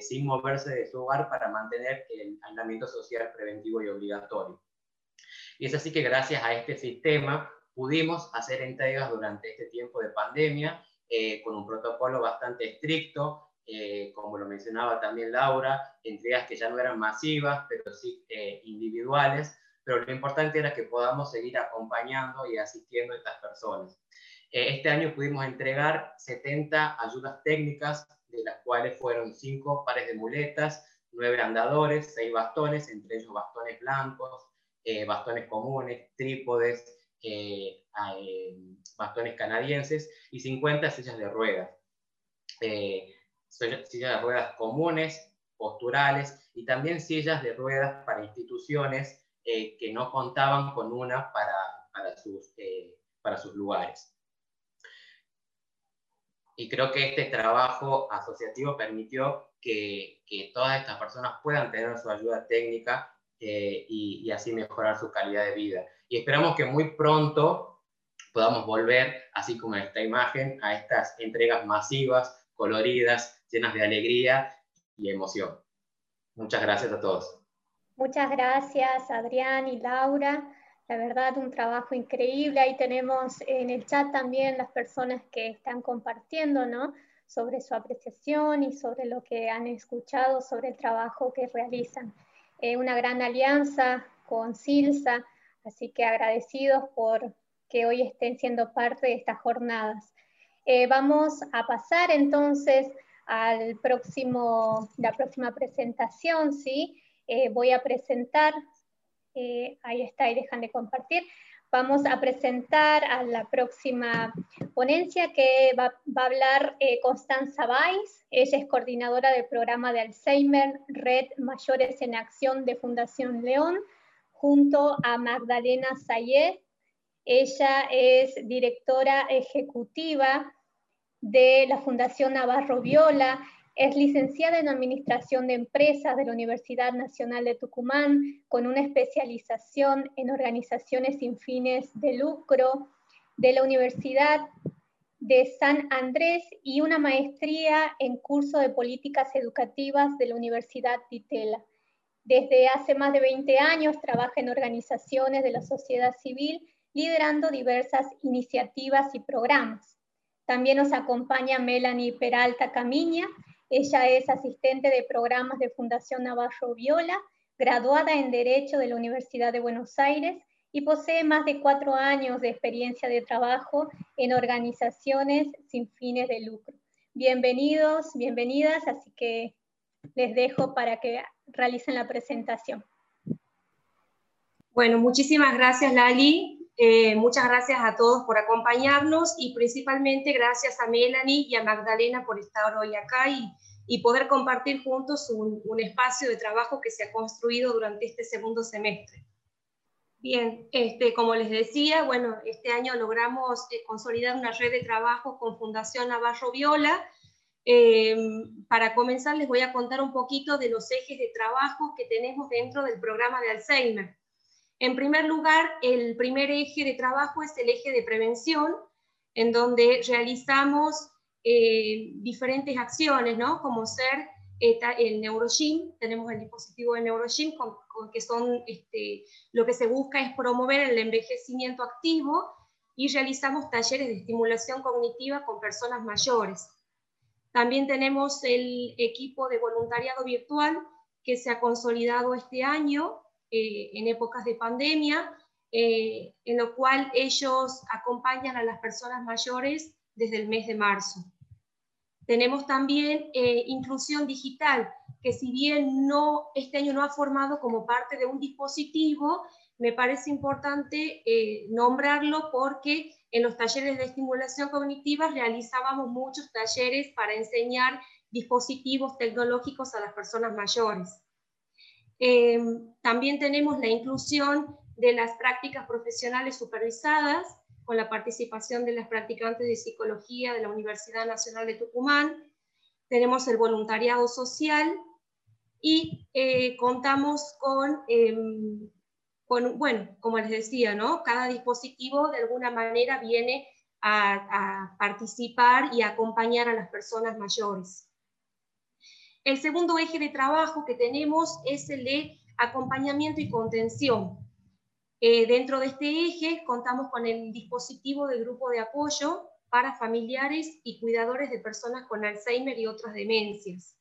sin moverse de su hogar para mantener el aislamiento social preventivo y obligatorio. Y es así que gracias a este sistema pudimos hacer entregas durante este tiempo de pandemia eh, con un protocolo bastante estricto, eh, como lo mencionaba también Laura, entregas que ya no eran masivas, pero sí eh, individuales, pero lo importante era que podamos seguir acompañando y asistiendo a estas personas. este año pudimos entregar 70 ayudas técnicas, de las cuales fueron 5 pares de muletas, 9 andadores, 6 bastones, entre ellos bastones blancos, bastones comunes, trípodes, bastones canadienses y 50 sillas de ruedas sillas de ruedas comunes, posturales y también sillas de ruedas para instituciones eh, que no contaban con una para, para, sus, eh, para sus lugares. Y creo que este trabajo asociativo permitió que, que todas estas personas puedan tener su ayuda técnica eh, y, así mejorar su calidad de vida. Y esperamos que muy pronto podamos volver, así como esta imagen, a estas entregas masivas, coloridas, llenas de alegría y emoción. Muchas gracias a todos. Muchas gracias, Adrián y Laura. La verdad, un trabajo increíble. Ahí tenemos en el chat también las personas que están compartiendo, ¿no? Sobre su apreciación y sobre lo que han escuchado sobre el trabajo que realizan. Eh, una gran alianza con Silsa, así que agradecidos por que hoy estén siendo parte de estas jornadas. Eh, vamos a pasar entonces próximo, la próxima presentación, ¿sí? Eh, voy a presentar, ahí está, ahí dejan de compartir. Vamos a presentar a la próxima ponencia que va, a hablar eh, Constanza Valls. Ella es coordinadora del programa de Alzheimer, Red Mayores en Acción de Fundación León, junto a Magdalena Sayed. Ella es directora ejecutiva de la Fundación Navarro Viola, es licenciada en Administración de Empresas de la Universidad Nacional de Tucumán, con una especialización en organizaciones sin fines de lucro de la Universidad de San Andrés y una maestría en curso de políticas educativas de la Universidad Titela. Desde hace más de 20 años trabaja en organizaciones de la sociedad civil, liderando diversas iniciativas y programas. También nos acompaña Melanie Peralta Camiña. Ella es asistente de programas de Fundación Navarro Viola, graduada en Derecho de la Universidad de Buenos Aires y posee más de cuatro años de experiencia de trabajo en organizaciones sin fines de lucro. Bienvenidos, bienvenidas, así que les dejo para que realicen la presentación. Bueno, muchísimas gracias Lali. Eh, muchas gracias a todos por acompañarnos y principalmente gracias a Melanie y a Magdalena por estar hoy acá y, poder compartir juntos un, espacio de trabajo que se ha construido durante este segundo semestre. Bien, este, como les decía, bueno, este año logramos eh, consolidar una red de trabajo con Fundación Navarro Viola. Eh, para comenzar les voy a contar un poquito de los ejes de trabajo que tenemos dentro del programa de Alzheimer. En primer lugar, el primer eje de trabajo es el eje de prevención, en donde realizamos eh, diferentes acciones, ¿no? como ser el NeuroGym, tenemos el dispositivo de NeuroGym, con, que son, este, lo que se busca es promover el envejecimiento activo y realizamos talleres de estimulación cognitiva con personas mayores. También tenemos el equipo de voluntariado virtual que se ha consolidado este año, eh, en épocas de pandemia, eh, en lo cual ellos acompañan a las personas mayores desde el mes de marzo. Tenemos también eh, inclusión digital, que si bien no, este año no ha formado como parte de un dispositivo, me parece importante nombrarlo porque en los talleres de estimulación cognitiva realizábamos muchos talleres para enseñar dispositivos tecnológicos a las personas mayores. Eh, también tenemos la inclusión de las prácticas profesionales supervisadas con la participación de las practicantes de psicología de la Universidad Nacional de Tucumán. Tenemos el voluntariado social y eh, contamos con, em, con, bueno, como les decía, ¿no? cada dispositivo de alguna manera viene a, a participar y a acompañar a las personas mayores. El segundo eje de trabajo que tenemos es el de acompañamiento y contención. Eh, dentro de este eje contamos con el dispositivo de grupo de apoyo para familiares y cuidadores de personas con Alzheimer y otras demencias.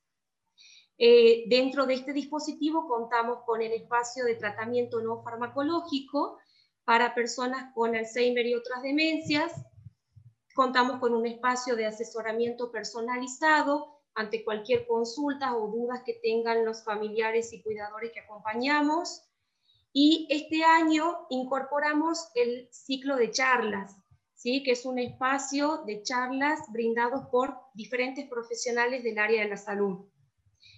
Eh, dentro de este dispositivo contamos con el espacio de tratamiento no farmacológico para personas con Alzheimer y otras demencias. Contamos con un espacio de asesoramiento personalizado ante cualquier consulta o dudas que tengan los familiares y cuidadores que acompañamos. Y este año incorporamos el ciclo de charlas, ¿sí? que es un espacio de charlas brindados por diferentes profesionales del área de la salud.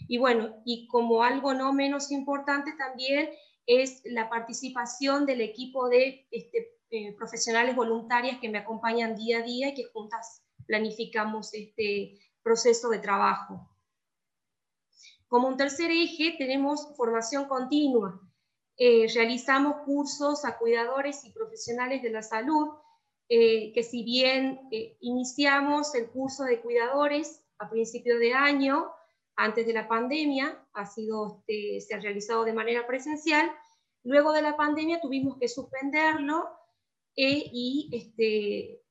Y bueno, y como algo no menos importante también es la participación del equipo de este, eh, profesionales voluntarias que me acompañan día a día y que juntas planificamos este proceso de trabajo. Como un tercer eje tenemos formación continua. Eh, realizamos cursos a cuidadores y profesionales de la salud, eh, que si bien iniciamos el curso de cuidadores a principio de año, antes de la pandemia, ha sido, este, se ha realizado de manera presencial. Luego de la pandemia tuvimos que suspenderlo eh, y, este,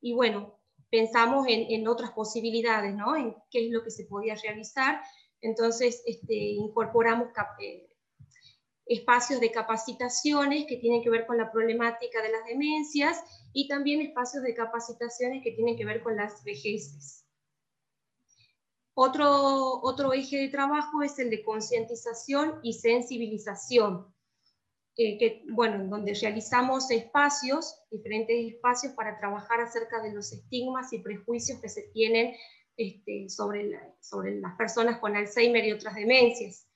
y bueno, pensamos en, otras posibilidades, ¿no? En qué es lo que se podía realizar. Entonces, este, incorporamos eh, espacios de capacitaciones que tienen que ver con la problemática de las demencias y también espacios de capacitaciones que tienen que ver con las vejeces. Otro, otro eje de trabajo es el de concientización y sensibilización, eh, que, bueno, donde realizamos espacios, diferentes espacios para trabajar acerca de los estigmas y prejuicios que se tienen este, sobre, sobre las personas con Alzheimer y otras demencias.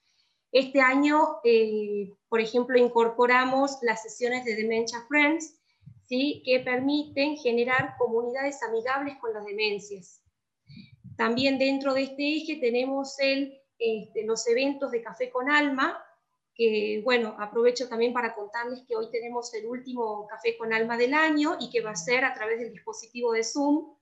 Este año, eh, por ejemplo, incorporamos las sesiones de Dementia Friends, ¿sí? que permiten generar comunidades amigables con las demencias. También dentro de este eje tenemos el, este, los eventos de Café con Alma, que bueno, aprovecho también para contarles que hoy tenemos el último Café con Alma del año y que va a ser a través del dispositivo de Zoom.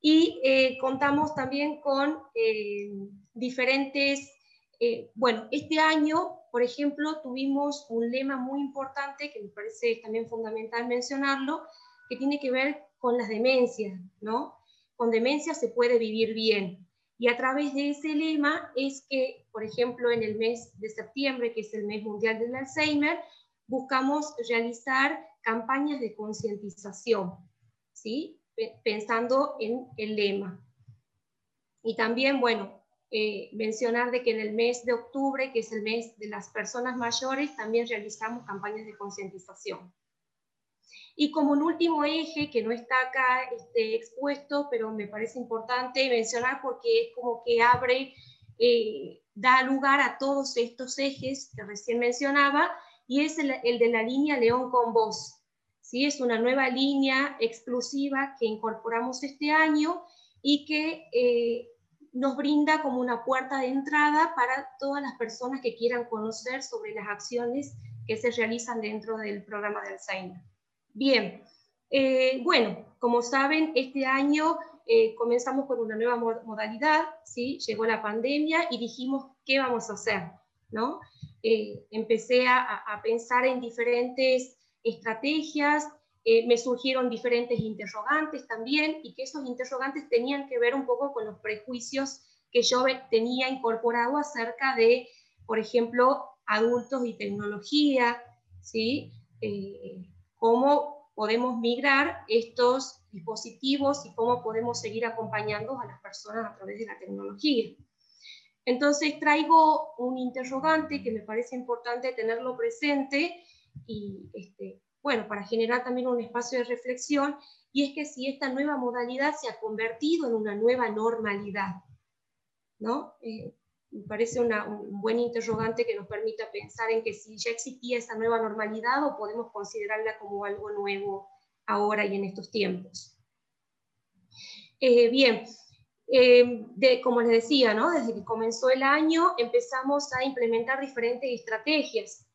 Y eh, contamos también con eh, diferentes, eh, bueno, este año, por ejemplo, tuvimos un lema muy importante que me parece también fundamental mencionarlo, que tiene que ver con las demencias, ¿no? con demencia se puede vivir bien. Y a través de ese lema es que, por ejemplo, en el mes de septiembre, que es el mes mundial del Alzheimer, buscamos realizar campañas de concientización, ¿sí? pensando en el lema. Y también, bueno, eh, mencionar de que en el mes de octubre, que es el mes de las personas mayores, también realizamos campañas de concientización. Y como un último eje, que no está acá este, expuesto, pero me parece importante mencionar porque es como que abre, eh, da lugar a todos estos ejes que recién mencionaba, y es el, de la línea León con Voz. ¿sí? Es una nueva línea exclusiva que incorporamos este año y que eh, nos brinda como una puerta de entrada para todas las personas que quieran conocer sobre las acciones que se realizan dentro del programa de Alzheimer. Bien, eh, bueno, como saben, este año eh, comenzamos con una nueva modalidad, ¿sí? llegó la pandemia y dijimos, ¿qué vamos a hacer? ¿no? Eh, empecé a, pensar en diferentes estrategias, me surgieron diferentes interrogantes también, y que esos interrogantes tenían que ver un poco con los prejuicios que yo tenía incorporado acerca de, por ejemplo, adultos y tecnología, ¿sí? Cómo podemos migrar estos dispositivos y cómo podemos seguir acompañando a las personas a través de la tecnología. Entonces traigo un interrogante que me parece importante tenerlo presente y este, bueno, para generar también un espacio de reflexión, y es que si esta nueva modalidad se ha convertido en una nueva normalidad, ¿no? Eh, me parece un buen interrogante que nos permita pensar en que si ya existía esa nueva normalidad o podemos considerarla como algo nuevo ahora y en estos tiempos. Eh, bien, eh, como les decía, ¿no? desde que comenzó el año empezamos a implementar diferentes estrategias.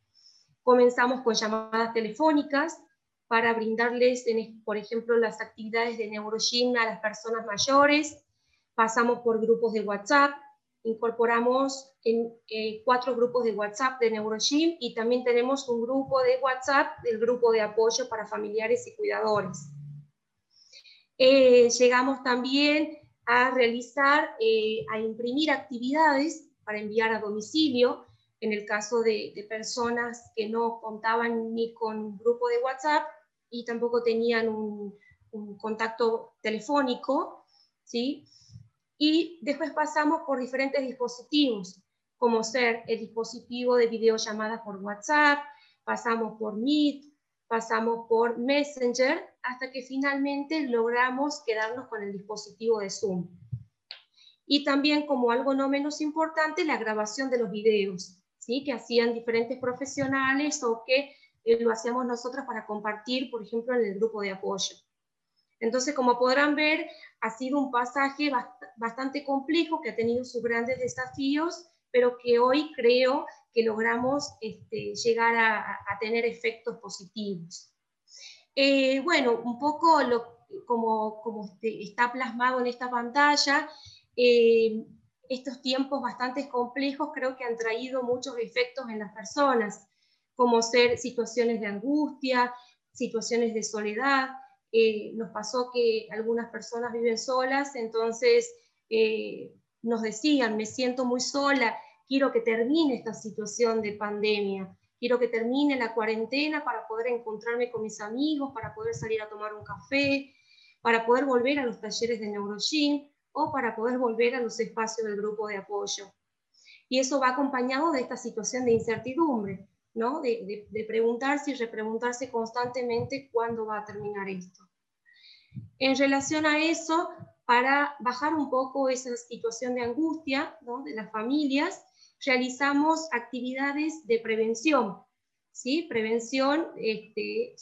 Comenzamos con llamadas telefónicas para brindarles, por ejemplo, las actividades de neurogym a las personas mayores. Pasamos por grupos de WhatsApp, incorporamos en eh, cuatro grupos de WhatsApp de NeuroGym y también tenemos un grupo de WhatsApp del grupo de apoyo para familiares y cuidadores. Eh, llegamos también a realizar, eh, a imprimir actividades para enviar a domicilio, en el caso de, personas que no contaban ni con grupo de WhatsApp y tampoco tenían un, un contacto telefónico, ¿sí? Y después pasamos por diferentes dispositivos, como ser el dispositivo de videollamadas por WhatsApp, pasamos por Meet, pasamos por Messenger, hasta que finalmente logramos quedarnos con el dispositivo de Zoom. Y también, como algo no menos importante, la grabación de los videos, ¿sí? que hacían diferentes profesionales o que eh, lo hacíamos nosotros para compartir, por ejemplo, en el grupo de apoyo. Entonces, como podrán ver, ha sido un pasaje bastante complejo que ha tenido sus grandes desafíos, pero que hoy creo que logramos este, llegar a, tener efectos positivos. Eh, bueno, un poco lo, como, este, está plasmado en esta pantalla, eh, estos tiempos bastante complejos creo que han traído muchos efectos en las personas, como ser situaciones de angustia, situaciones de soledad, eh, nos pasó que algunas personas viven solas, entonces eh, nos decían, me siento muy sola, quiero que termine esta situación de pandemia, quiero que termine la cuarentena para poder encontrarme con mis amigos, para poder salir a tomar un café, para poder volver a los talleres de NeuroGym o para poder volver a los espacios del grupo de apoyo. Y eso va acompañado de esta situación de incertidumbre, ¿no? de, preguntarse y repreguntarse constantemente cuándo va a terminar esto. En relación a eso, para bajar un poco esa situación de angustia de las familias, realizamos actividades de prevención, ¿sí? prevención este,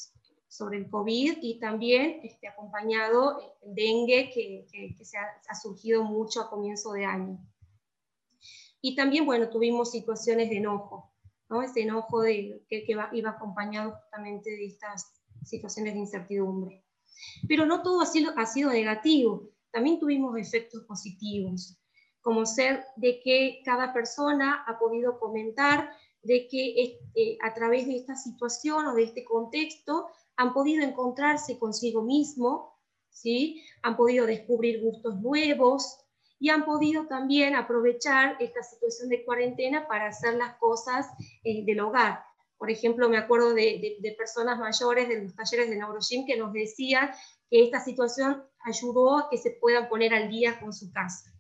sobre el COVID y también este, acompañado el dengue que, se ha, surgido mucho a comienzo de año. Y también, bueno, tuvimos situaciones de enojo, ¿no? Ese enojo de, que, iba acompañado justamente de estas situaciones de incertidumbre. Pero no todo ha sido, ha sido negativo, también tuvimos efectos positivos, como ser de que cada persona ha podido comentar de que eh, a través de esta situación o de este contexto han podido encontrarse consigo mismo, ¿sí? han podido descubrir gustos nuevos y han podido también aprovechar esta situación de cuarentena para hacer las cosas eh, del hogar. Por ejemplo, me acuerdo de, personas mayores de los talleres de NeuroGym que nos decían que esta situación ayudó a que se puedan poner al día con su casa.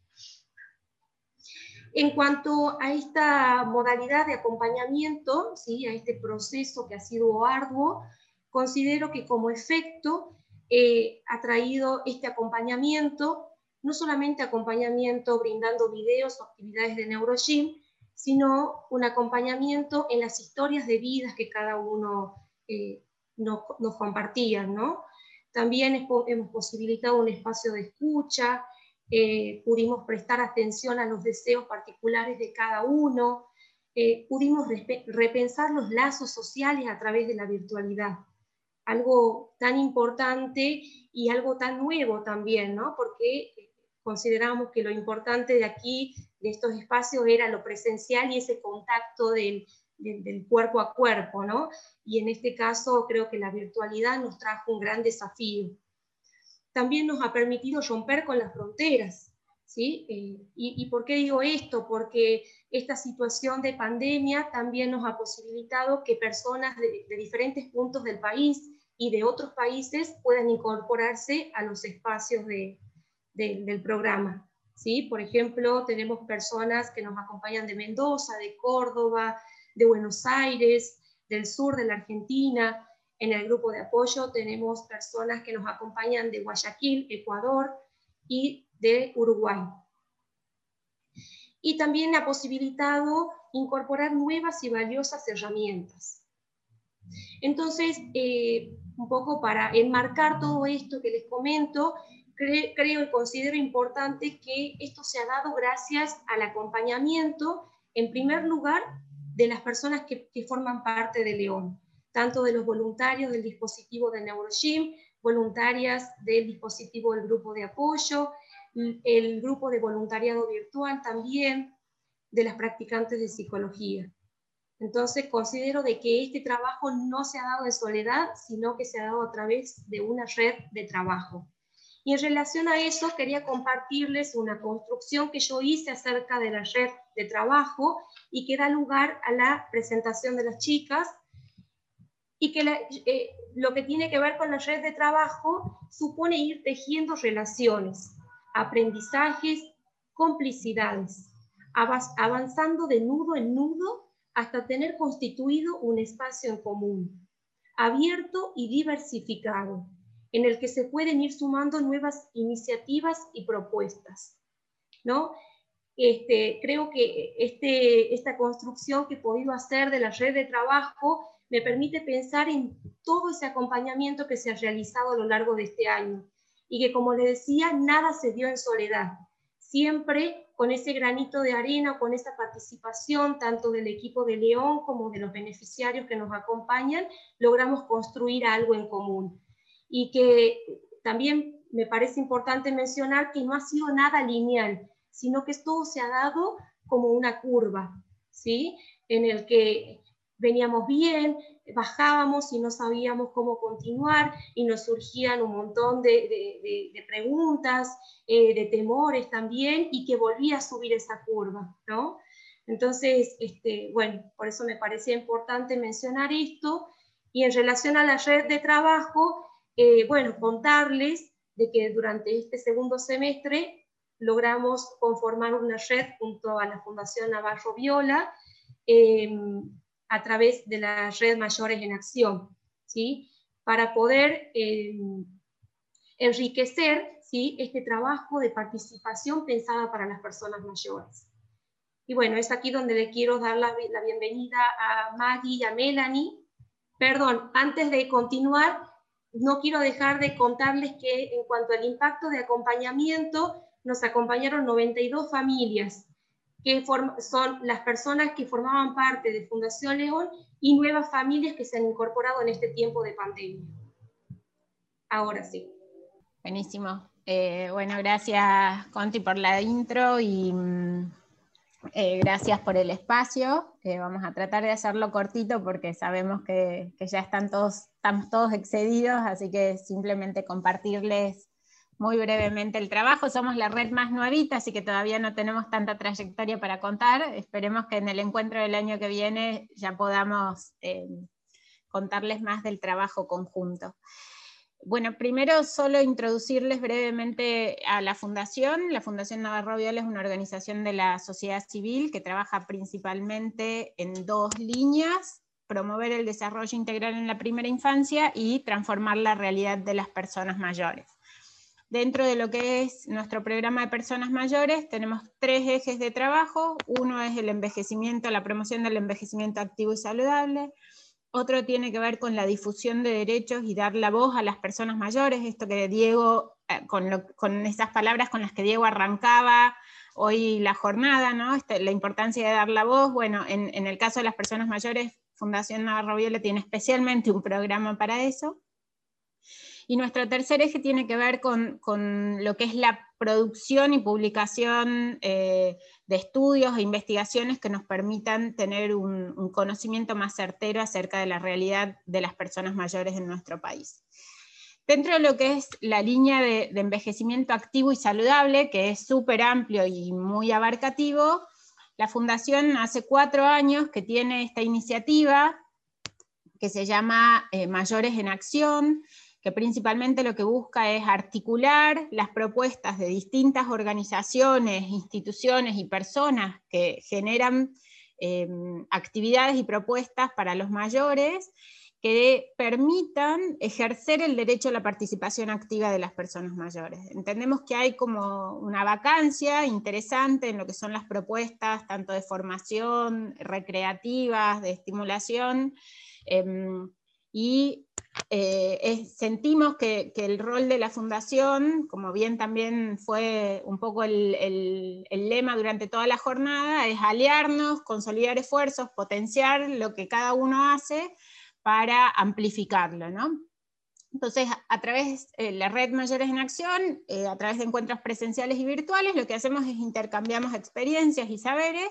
En cuanto a esta modalidad de acompañamiento, ¿sí? a este proceso que ha sido arduo, considero que como efecto eh, ha traído este acompañamiento, no solamente acompañamiento brindando videos o actividades de NeuroGym, sino un acompañamiento en las historias de vidas que cada uno eh, nos, compartía. ¿no? También hemos posibilitado un espacio de escucha, eh, pudimos prestar atención a los deseos particulares de cada uno, eh, pudimos repensar los lazos sociales a través de la virtualidad. Algo tan importante y algo tan nuevo también, ¿no? porque consideramos que lo importante de aquí, de estos espacios, era lo presencial y ese contacto del, del, cuerpo a cuerpo, ¿no? Y en este caso creo que la virtualidad nos trajo un gran desafío. También nos ha permitido romper con las fronteras, ¿sí? Eh, y, por qué digo esto? Porque esta situación de pandemia también nos ha posibilitado que personas de, de diferentes puntos del país y de otros países puedan incorporarse a los espacios de, del programa. ¿sí? Por ejemplo, tenemos personas que nos acompañan de Mendoza, de Córdoba, de Buenos Aires, del sur de la Argentina. En el grupo de apoyo tenemos personas que nos acompañan de Guayaquil, Ecuador y de Uruguay. Y también ha posibilitado incorporar nuevas y valiosas herramientas. Entonces, eh, un poco para enmarcar todo esto que les comento, creo y considero importante que esto se ha dado gracias al acompañamiento, en primer lugar, de las personas que, forman parte de León, tanto de los voluntarios del dispositivo de NeuroGym, voluntarias del dispositivo del grupo de apoyo, el grupo de voluntariado virtual también, de las practicantes de psicología. Entonces considero de que este trabajo no se ha dado en soledad, sino que se ha dado a través de una red de trabajo. Y en relación a eso quería compartirles una construcción que yo hice acerca de la red de trabajo y que da lugar a la presentación de las chicas y que eh, lo que tiene que ver con la red de trabajo supone ir tejiendo relaciones, aprendizajes, complicidades, avanzando de nudo en nudo hasta tener constituido un espacio en común, abierto y diversificado, en el que se pueden ir sumando nuevas iniciativas y propuestas. ¿no? Este, creo que este, esta construcción que he podido hacer de la red de trabajo me permite pensar en todo ese acompañamiento que se ha realizado a lo largo de este año y que, como les decía, nada se dio en soledad. Siempre con ese granito de arena, con esa participación tanto del equipo de León como de los beneficiarios que nos acompañan, logramos construir algo en común. Y que también me parece importante mencionar que no ha sido nada lineal, sino que todo se ha dado como una curva, ¿sí? En el que veníamos bien, bajábamos y no sabíamos cómo continuar y nos surgían un montón de, preguntas, eh, de temores también y que volvía a subir esa curva, ¿no? Entonces, este, bueno, por eso me parecía importante mencionar esto y en relación a la red de trabajo, eh, bueno, contarles de que durante este segundo semestre logramos conformar una red junto a la Fundación Navarro Viola, em, a través de la red Mayores en Acción, ¿sí? para poder eh, enriquecer ¿sí? este trabajo de participación pensada para las personas mayores. Y bueno, es aquí donde le quiero dar la, la bienvenida a Maggie y a Melanie. Perdón, antes de continuar, no quiero dejar de contarles que en cuanto al impacto de acompañamiento, nos acompañaron 92 familias que son las personas que formaban parte de Fundación León y nuevas familias que se han incorporado en este tiempo de pandemia. Ahora sí. Buenísimo. Eh, bueno, gracias Conti por la intro y mm, eh, gracias por el espacio. Eh, vamos a tratar de hacerlo cortito porque sabemos que, ya están todos, estamos todos excedidos, así que simplemente compartirles muy brevemente el trabajo. Somos la red más nuevita, así que todavía no tenemos tanta trayectoria para contar. Esperemos que en el encuentro del año que viene ya podamos eh, contarles más del trabajo conjunto. Bueno, primero solo introducirles brevemente a la Fundación. La Fundación Navarro Viola es una organización de la sociedad civil que trabaja principalmente en dos líneas, promover el desarrollo integral en la primera infancia y transformar la realidad de las personas mayores. Dentro de lo que es nuestro programa de personas mayores, tenemos tres ejes de trabajo. Uno es el envejecimiento, la promoción del envejecimiento activo y saludable. Otro tiene que ver con la difusión de derechos y dar la voz a las personas mayores, esto que Diego, eh, con, esas palabras con las que Diego arrancaba hoy la jornada, ¿no? Este, la importancia de dar la voz. Bueno, en, en el caso de las personas mayores, Fundación Navarro Viola tiene especialmente un programa para eso. Y nuestro tercer eje tiene que ver con, lo que es la producción y publicación eh, de estudios e investigaciones que nos permitan tener un, conocimiento más certero acerca de la realidad de las personas mayores en nuestro país. Dentro de lo que es la línea de, de envejecimiento activo y saludable, que es súper amplio y muy abarcativo, la Fundación hace cuatro años que tiene esta iniciativa que se llama eh, Mayores en Acción, que principalmente lo que busca es articular las propuestas de distintas organizaciones, instituciones y personas que generan em, actividades y propuestas para los mayores que permitan ejercer el derecho a la participación activa de las personas mayores. Entendemos que hay como una vacancia interesante en lo que son las propuestas, tanto de formación, recreativas, de estimulación, em, y eh, sentimos que, el rol de la fundación, como bien también fue un poco el, lema durante toda la jornada, es aliarnos, consolidar esfuerzos, potenciar lo que cada uno hace para amplificarlo. Entonces, a través de la red Mayores en Acción, eh, a través de encuentros presenciales y virtuales, lo que hacemos es intercambiamos experiencias y saberes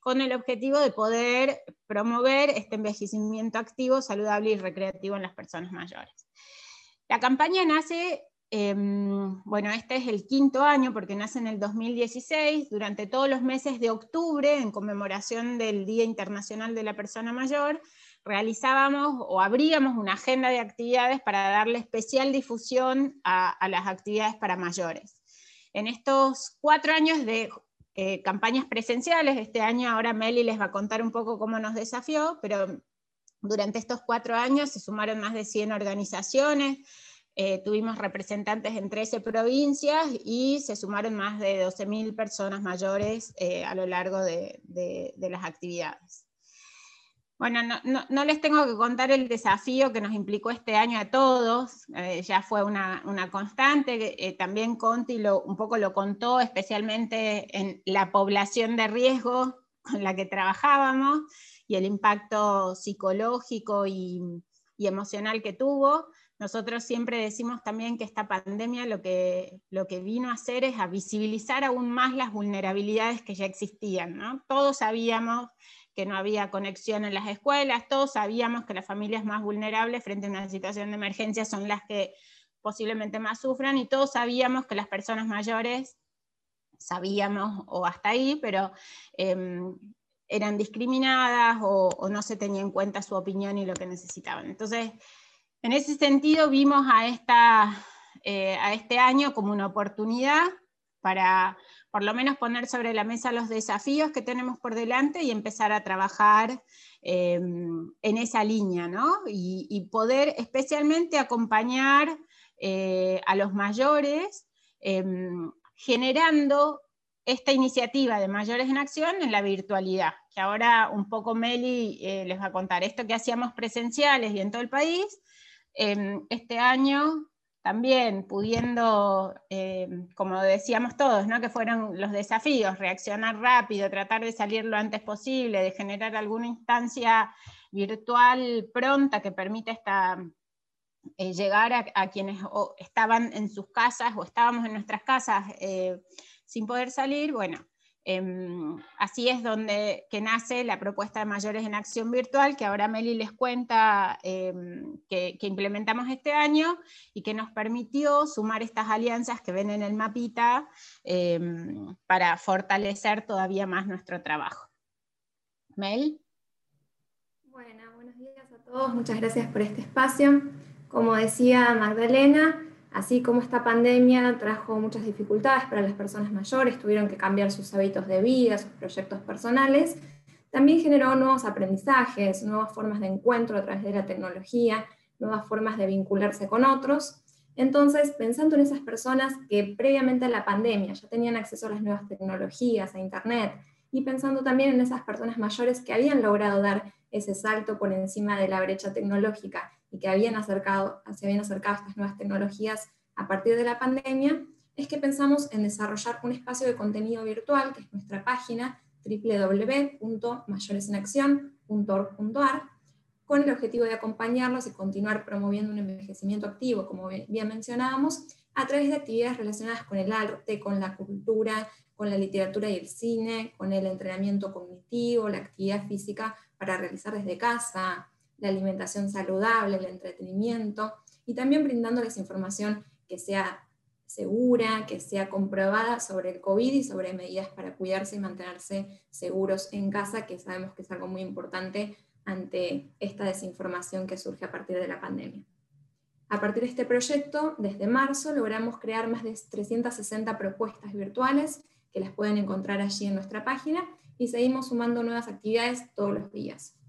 con el objetivo de poder promover este envejecimiento activo, saludable y recreativo en las personas mayores. La campaña nace, em, bueno, este es el quinto año porque nace en el 2016, durante todos los meses de octubre, en conmemoración del Día Internacional de la Persona Mayor, realizábamos o abríamos una agenda de actividades para darle especial difusión a, las actividades para mayores. En estos cuatro años de eh, campañas presenciales, este año ahora Meli les va a contar un poco cómo nos desafió, pero durante estos cuatro años se sumaron más de 100 organizaciones, eh, tuvimos representantes en 13 provincias y se sumaron más de 12.000 personas mayores eh, a lo largo de las actividades. Bueno, no, les tengo que contar el desafío que nos implicó este año a todos, eh, ya fue una, constante, eh, también Conti lo, un poco lo contó, especialmente en la población de riesgo con la que trabajábamos y el impacto psicológico y, emocional que tuvo. Nosotros siempre decimos también que esta pandemia lo que, lo que vino a hacer es a visibilizar aún más las vulnerabilidades que ya existían. ¿no? Todos sabíamos que no había conexión en las escuelas, todos sabíamos que las familias más vulnerables frente a una situación de emergencia son las que posiblemente más sufran y todos sabíamos que las personas mayores, sabíamos o hasta ahí, pero em, eran discriminadas o, no se tenía en cuenta su opinión y lo que necesitaban. Entonces, en ese sentido vimos a, esta, eh, a este año como una oportunidad para por lo menos poner sobre la mesa los desafíos que tenemos por delante y empezar a trabajar em, en esa línea, ¿no? Y, poder especialmente acompañar eh, a los mayores em, generando esta iniciativa de Mayores en Acción en la virtualidad, que ahora un poco Meli eh, les va a contar. Esto que hacíamos presenciales y en todo el país, em, este año también pudiendo, eh, como decíamos todos, ¿no? que fueron los desafíos, reaccionar rápido, tratar de salir lo antes posible, de generar alguna instancia virtual pronta que permita esta, eh, llegar a, quienes estaban en sus casas o estábamos en nuestras casas eh, sin poder salir, bueno, así es donde que nace la propuesta de Mayores en Acción Virtual, que ahora Meli les cuenta em, que, implementamos este año y que nos permitió sumar estas alianzas que ven en el mapita em, para fortalecer todavía más nuestro trabajo. Mel. Bueno, buenos días a todos, muchas gracias por este espacio. Como decía Magdalena, Así como esta pandemia trajo muchas dificultades para las personas mayores, tuvieron que cambiar sus hábitos de vida, sus proyectos personales, también generó nuevos aprendizajes, nuevas formas de encuentro a través de la tecnología, nuevas formas de vincularse con otros. Entonces, pensando en esas personas que previamente a la pandemia ya tenían acceso a las nuevas tecnologías, a Internet, y pensando también en esas personas mayores que habían logrado dar ese salto por encima de la brecha tecnológica y que habían acercado, se habían acercado a estas nuevas tecnologías a partir de la pandemia, es que pensamos en desarrollar un espacio de contenido virtual, que es nuestra página www.mayoresenacción.org.ar, con el objetivo de acompañarlos y continuar promoviendo un envejecimiento activo, como bien mencionábamos, a través de actividades relacionadas con el arte, con la cultura, con la literatura y el cine, con el entrenamiento cognitivo, la actividad física para realizar desde casa, la alimentación saludable, el entretenimiento, y también brindándoles información que sea segura, que sea comprobada sobre el COVID y sobre medidas para cuidarse y mantenerse seguros en casa, que sabemos que es algo muy importante ante esta desinformación que surge a partir de la pandemia. A partir de este proyecto, desde marzo, logramos crear más de 360 propuestas virtuales que las pueden encontrar allí en nuestra página y seguimos sumando nuevas actividades todos los días.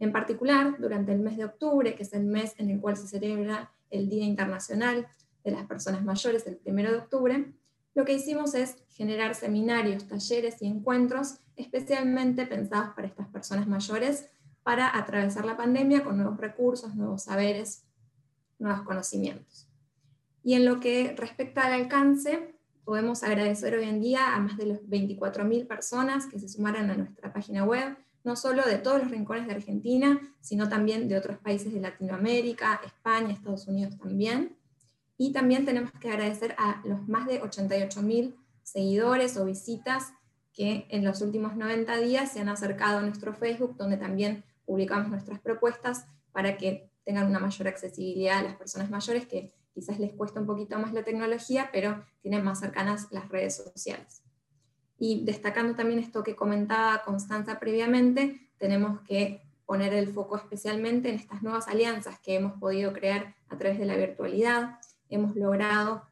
En particular, durante el mes de octubre, que es el mes en el cual se celebra el Día Internacional de las Personas Mayores, el 1 de octubre, lo que hicimos es generar seminarios, talleres y encuentros especialmente pensados para estas personas mayores para atravesar la pandemia con nuevos recursos, nuevos saberes, nuevos conocimientos. Y en lo que respecta al alcance, podemos agradecer hoy en día a más de los 24.000 personas que se sumaron a nuestra página web, no solo de todos los rincones de Argentina, sino también de otros países de Latinoamérica, España, Estados Unidos también. Y también tenemos que agradecer a los más de 88.000 seguidores o visitas que en los últimos 90 días se han acercado a nuestro Facebook, donde también publicamos nuestras propuestas para que tengan una mayor accesibilidad a las personas mayores que quizás les cuesta un poquito más la tecnología, pero tienen más cercanas las redes sociales. Y destacando también esto que comentaba Constanza previamente, tenemos que poner el foco especialmente en estas nuevas alianzas que hemos podido crear a través de la virtualidad. Hemos logrado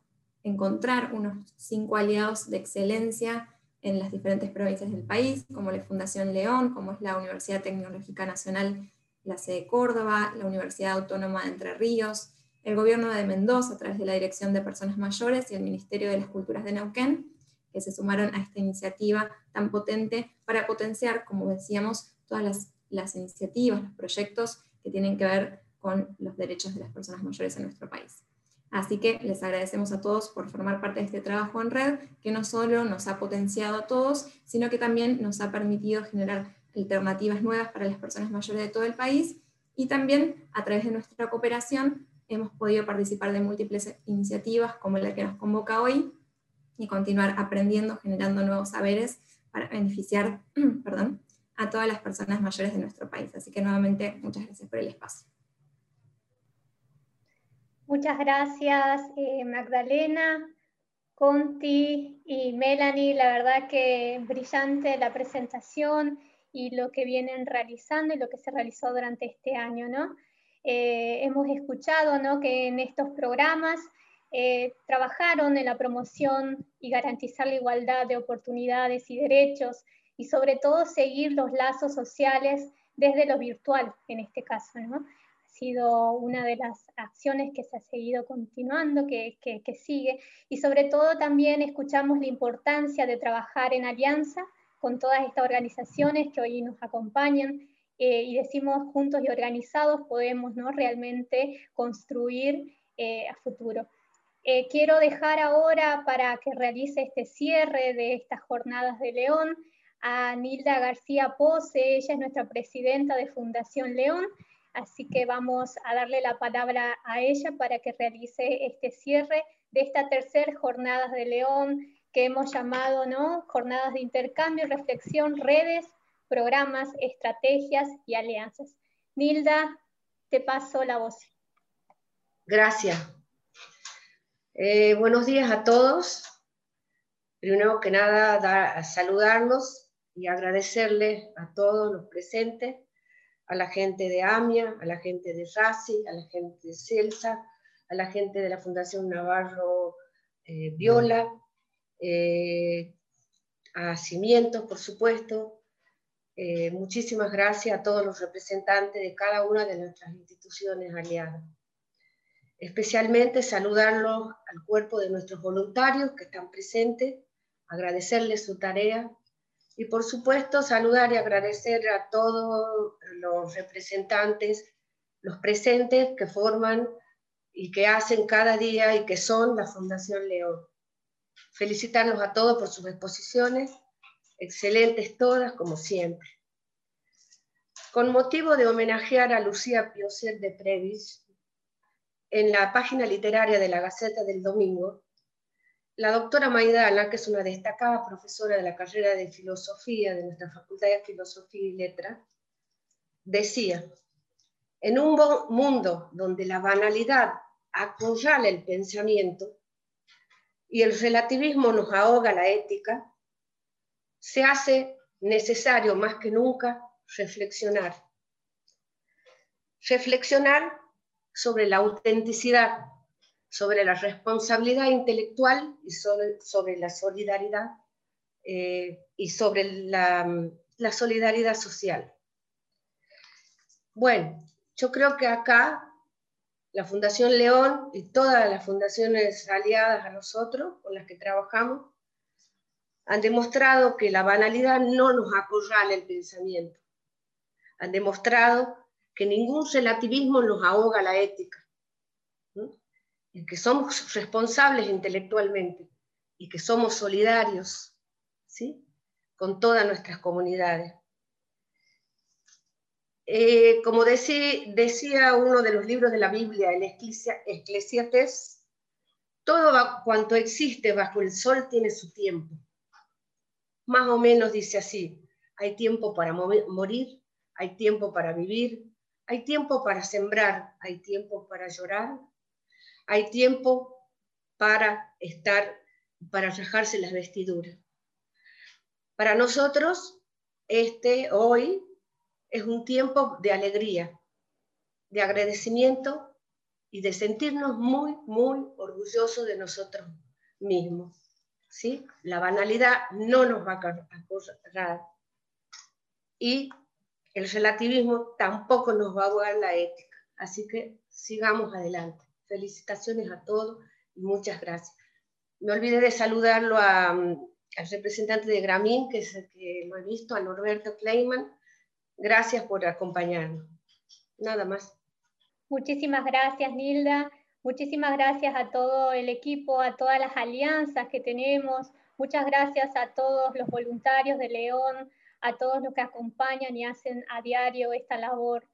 encontrar unos cinco aliados de excelencia en las diferentes provincias del país, como la Fundación León, como es la Universidad Tecnológica Nacional, la sede Córdoba, la Universidad Autónoma de Entre Ríos, el Gobierno de Mendoza a través de la Dirección de Personas Mayores y el Ministerio de las Culturas de Neuquén, que se sumaron a esta iniciativa tan potente para potenciar, como decíamos, todas las, iniciativas, los proyectos que tienen que ver con los derechos de las personas mayores en nuestro país. Así que les agradecemos a todos por formar parte de este trabajo en red, que no solo nos ha potenciado a todos, sino que también nos ha permitido generar alternativas nuevas para las personas mayores de todo el país y también a través de nuestra cooperación hemos podido participar de múltiples iniciativas como la que nos convoca hoy, y continuar aprendiendo, generando nuevos saberes para beneficiar perdón, a todas las personas mayores de nuestro país. Así que nuevamente, muchas gracias por el espacio. Muchas gracias, eh, Magdalena, Conti y Melanie. La verdad que brillante la presentación y lo que vienen realizando y lo que se realizó durante este año. ¿no? Eh, hemos escuchado ¿no? que en estos programas eh, trabajaron en la promoción y garantizar la igualdad de oportunidades y derechos y sobre todo seguir los lazos sociales desde lo virtual en este caso. ¿no? Ha sido una de las acciones que se ha seguido continuando, que, sigue y sobre todo también escuchamos la importancia de trabajar en alianza con todas estas organizaciones que hoy nos acompañan eh, y decimos juntos y organizados podemos ¿no? realmente construir eh, a futuro. Eh, quiero dejar ahora para que realice este cierre de estas jornadas de León a Nilda García Pose, ella es nuestra presidenta de Fundación León, así que vamos a darle la palabra a ella para que realice este cierre de esta tercera jornada de León que hemos llamado ¿no? jornadas de intercambio, reflexión, redes, programas, estrategias y alianzas. Nilda, te paso la voz. Gracias. Eh, buenos días a todos. Primero que nada, saludarlos y agradecerles a todos los presentes, a la gente de AMIA, a la gente de RACI, a la gente de CELSA, a la gente de la Fundación Navarro eh, Viola, eh, a Cimientos, por supuesto. muchísimas gracias a todos los representantes de cada una de nuestras instituciones aliadas especialmente saludarlos al cuerpo de nuestros voluntarios que están presentes, agradecerles su tarea y por supuesto saludar y agradecer a todos los representantes, los presentes que forman y que hacen cada día y que son la Fundación León. Felicitarlos a todos por sus exposiciones, excelentes todas como siempre. Con motivo de homenajear a Lucía Pioset de Previs, en la página literaria de la Gaceta del Domingo, la doctora Maidana, que es una destacada profesora de la carrera de filosofía de nuestra Facultad de Filosofía y Letras, decía, en un mundo donde la banalidad acorrala el pensamiento y el relativismo nos ahoga la ética, se hace necesario más que nunca reflexionar. Reflexionar sobre la autenticidad, sobre la responsabilidad intelectual y sobre, la solidaridad eh, y sobre la, la solidaridad social. Bueno, yo creo que acá la Fundación León y todas las fundaciones aliadas a nosotros, con las que trabajamos, han demostrado que la banalidad no nos acorrala el pensamiento. Han demostrado que ningún relativismo nos ahoga la ética, y que somos responsables intelectualmente y que somos solidarios ¿sí? con todas nuestras comunidades. Eh, como decía, uno de los libros de la Biblia, el Eclesiastes, todo cuanto existe bajo el sol tiene su tiempo. Más o menos dice así, hay tiempo para morir, hay tiempo para vivir, hay tiempo para sembrar, hay tiempo para llorar, hay tiempo para estar, para rajarse las vestiduras. Para nosotros, este hoy es un tiempo de alegría, de agradecimiento y de sentirnos muy, muy orgullosos de nosotros mismos. ¿sí? La banalidad no nos va a acordar y el relativismo tampoco nos va a ahogar la ética. Así que sigamos adelante. Felicitaciones a todos y muchas gracias. Me olvidé de saludarlo al representante de Gramín, que es el que lo he visto, a Norberto Kleiman, Gracias por acompañarnos. Nada más. Muchísimas gracias, Nilda. Muchísimas gracias a todo el equipo, a todas las alianzas que tenemos. Muchas gracias a todos los voluntarios de León, a todos los que acompañan y hacen a diario esta labor.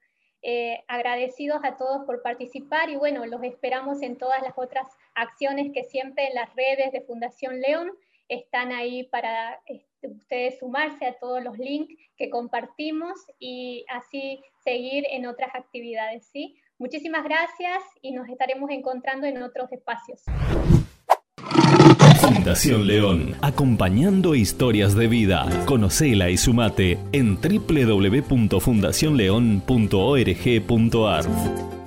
Eh, agradecidos a todos por participar y bueno, los esperamos en todas las otras acciones que siempre en las redes de Fundación León están ahí para este, ustedes sumarse a todos los links que compartimos y así seguir en otras actividades. ¿sí? Muchísimas gracias y nos estaremos encontrando en otros espacios. Fundación León, acompañando historias de vida. Conocela y sumate en www.fundacionleón.org.ar.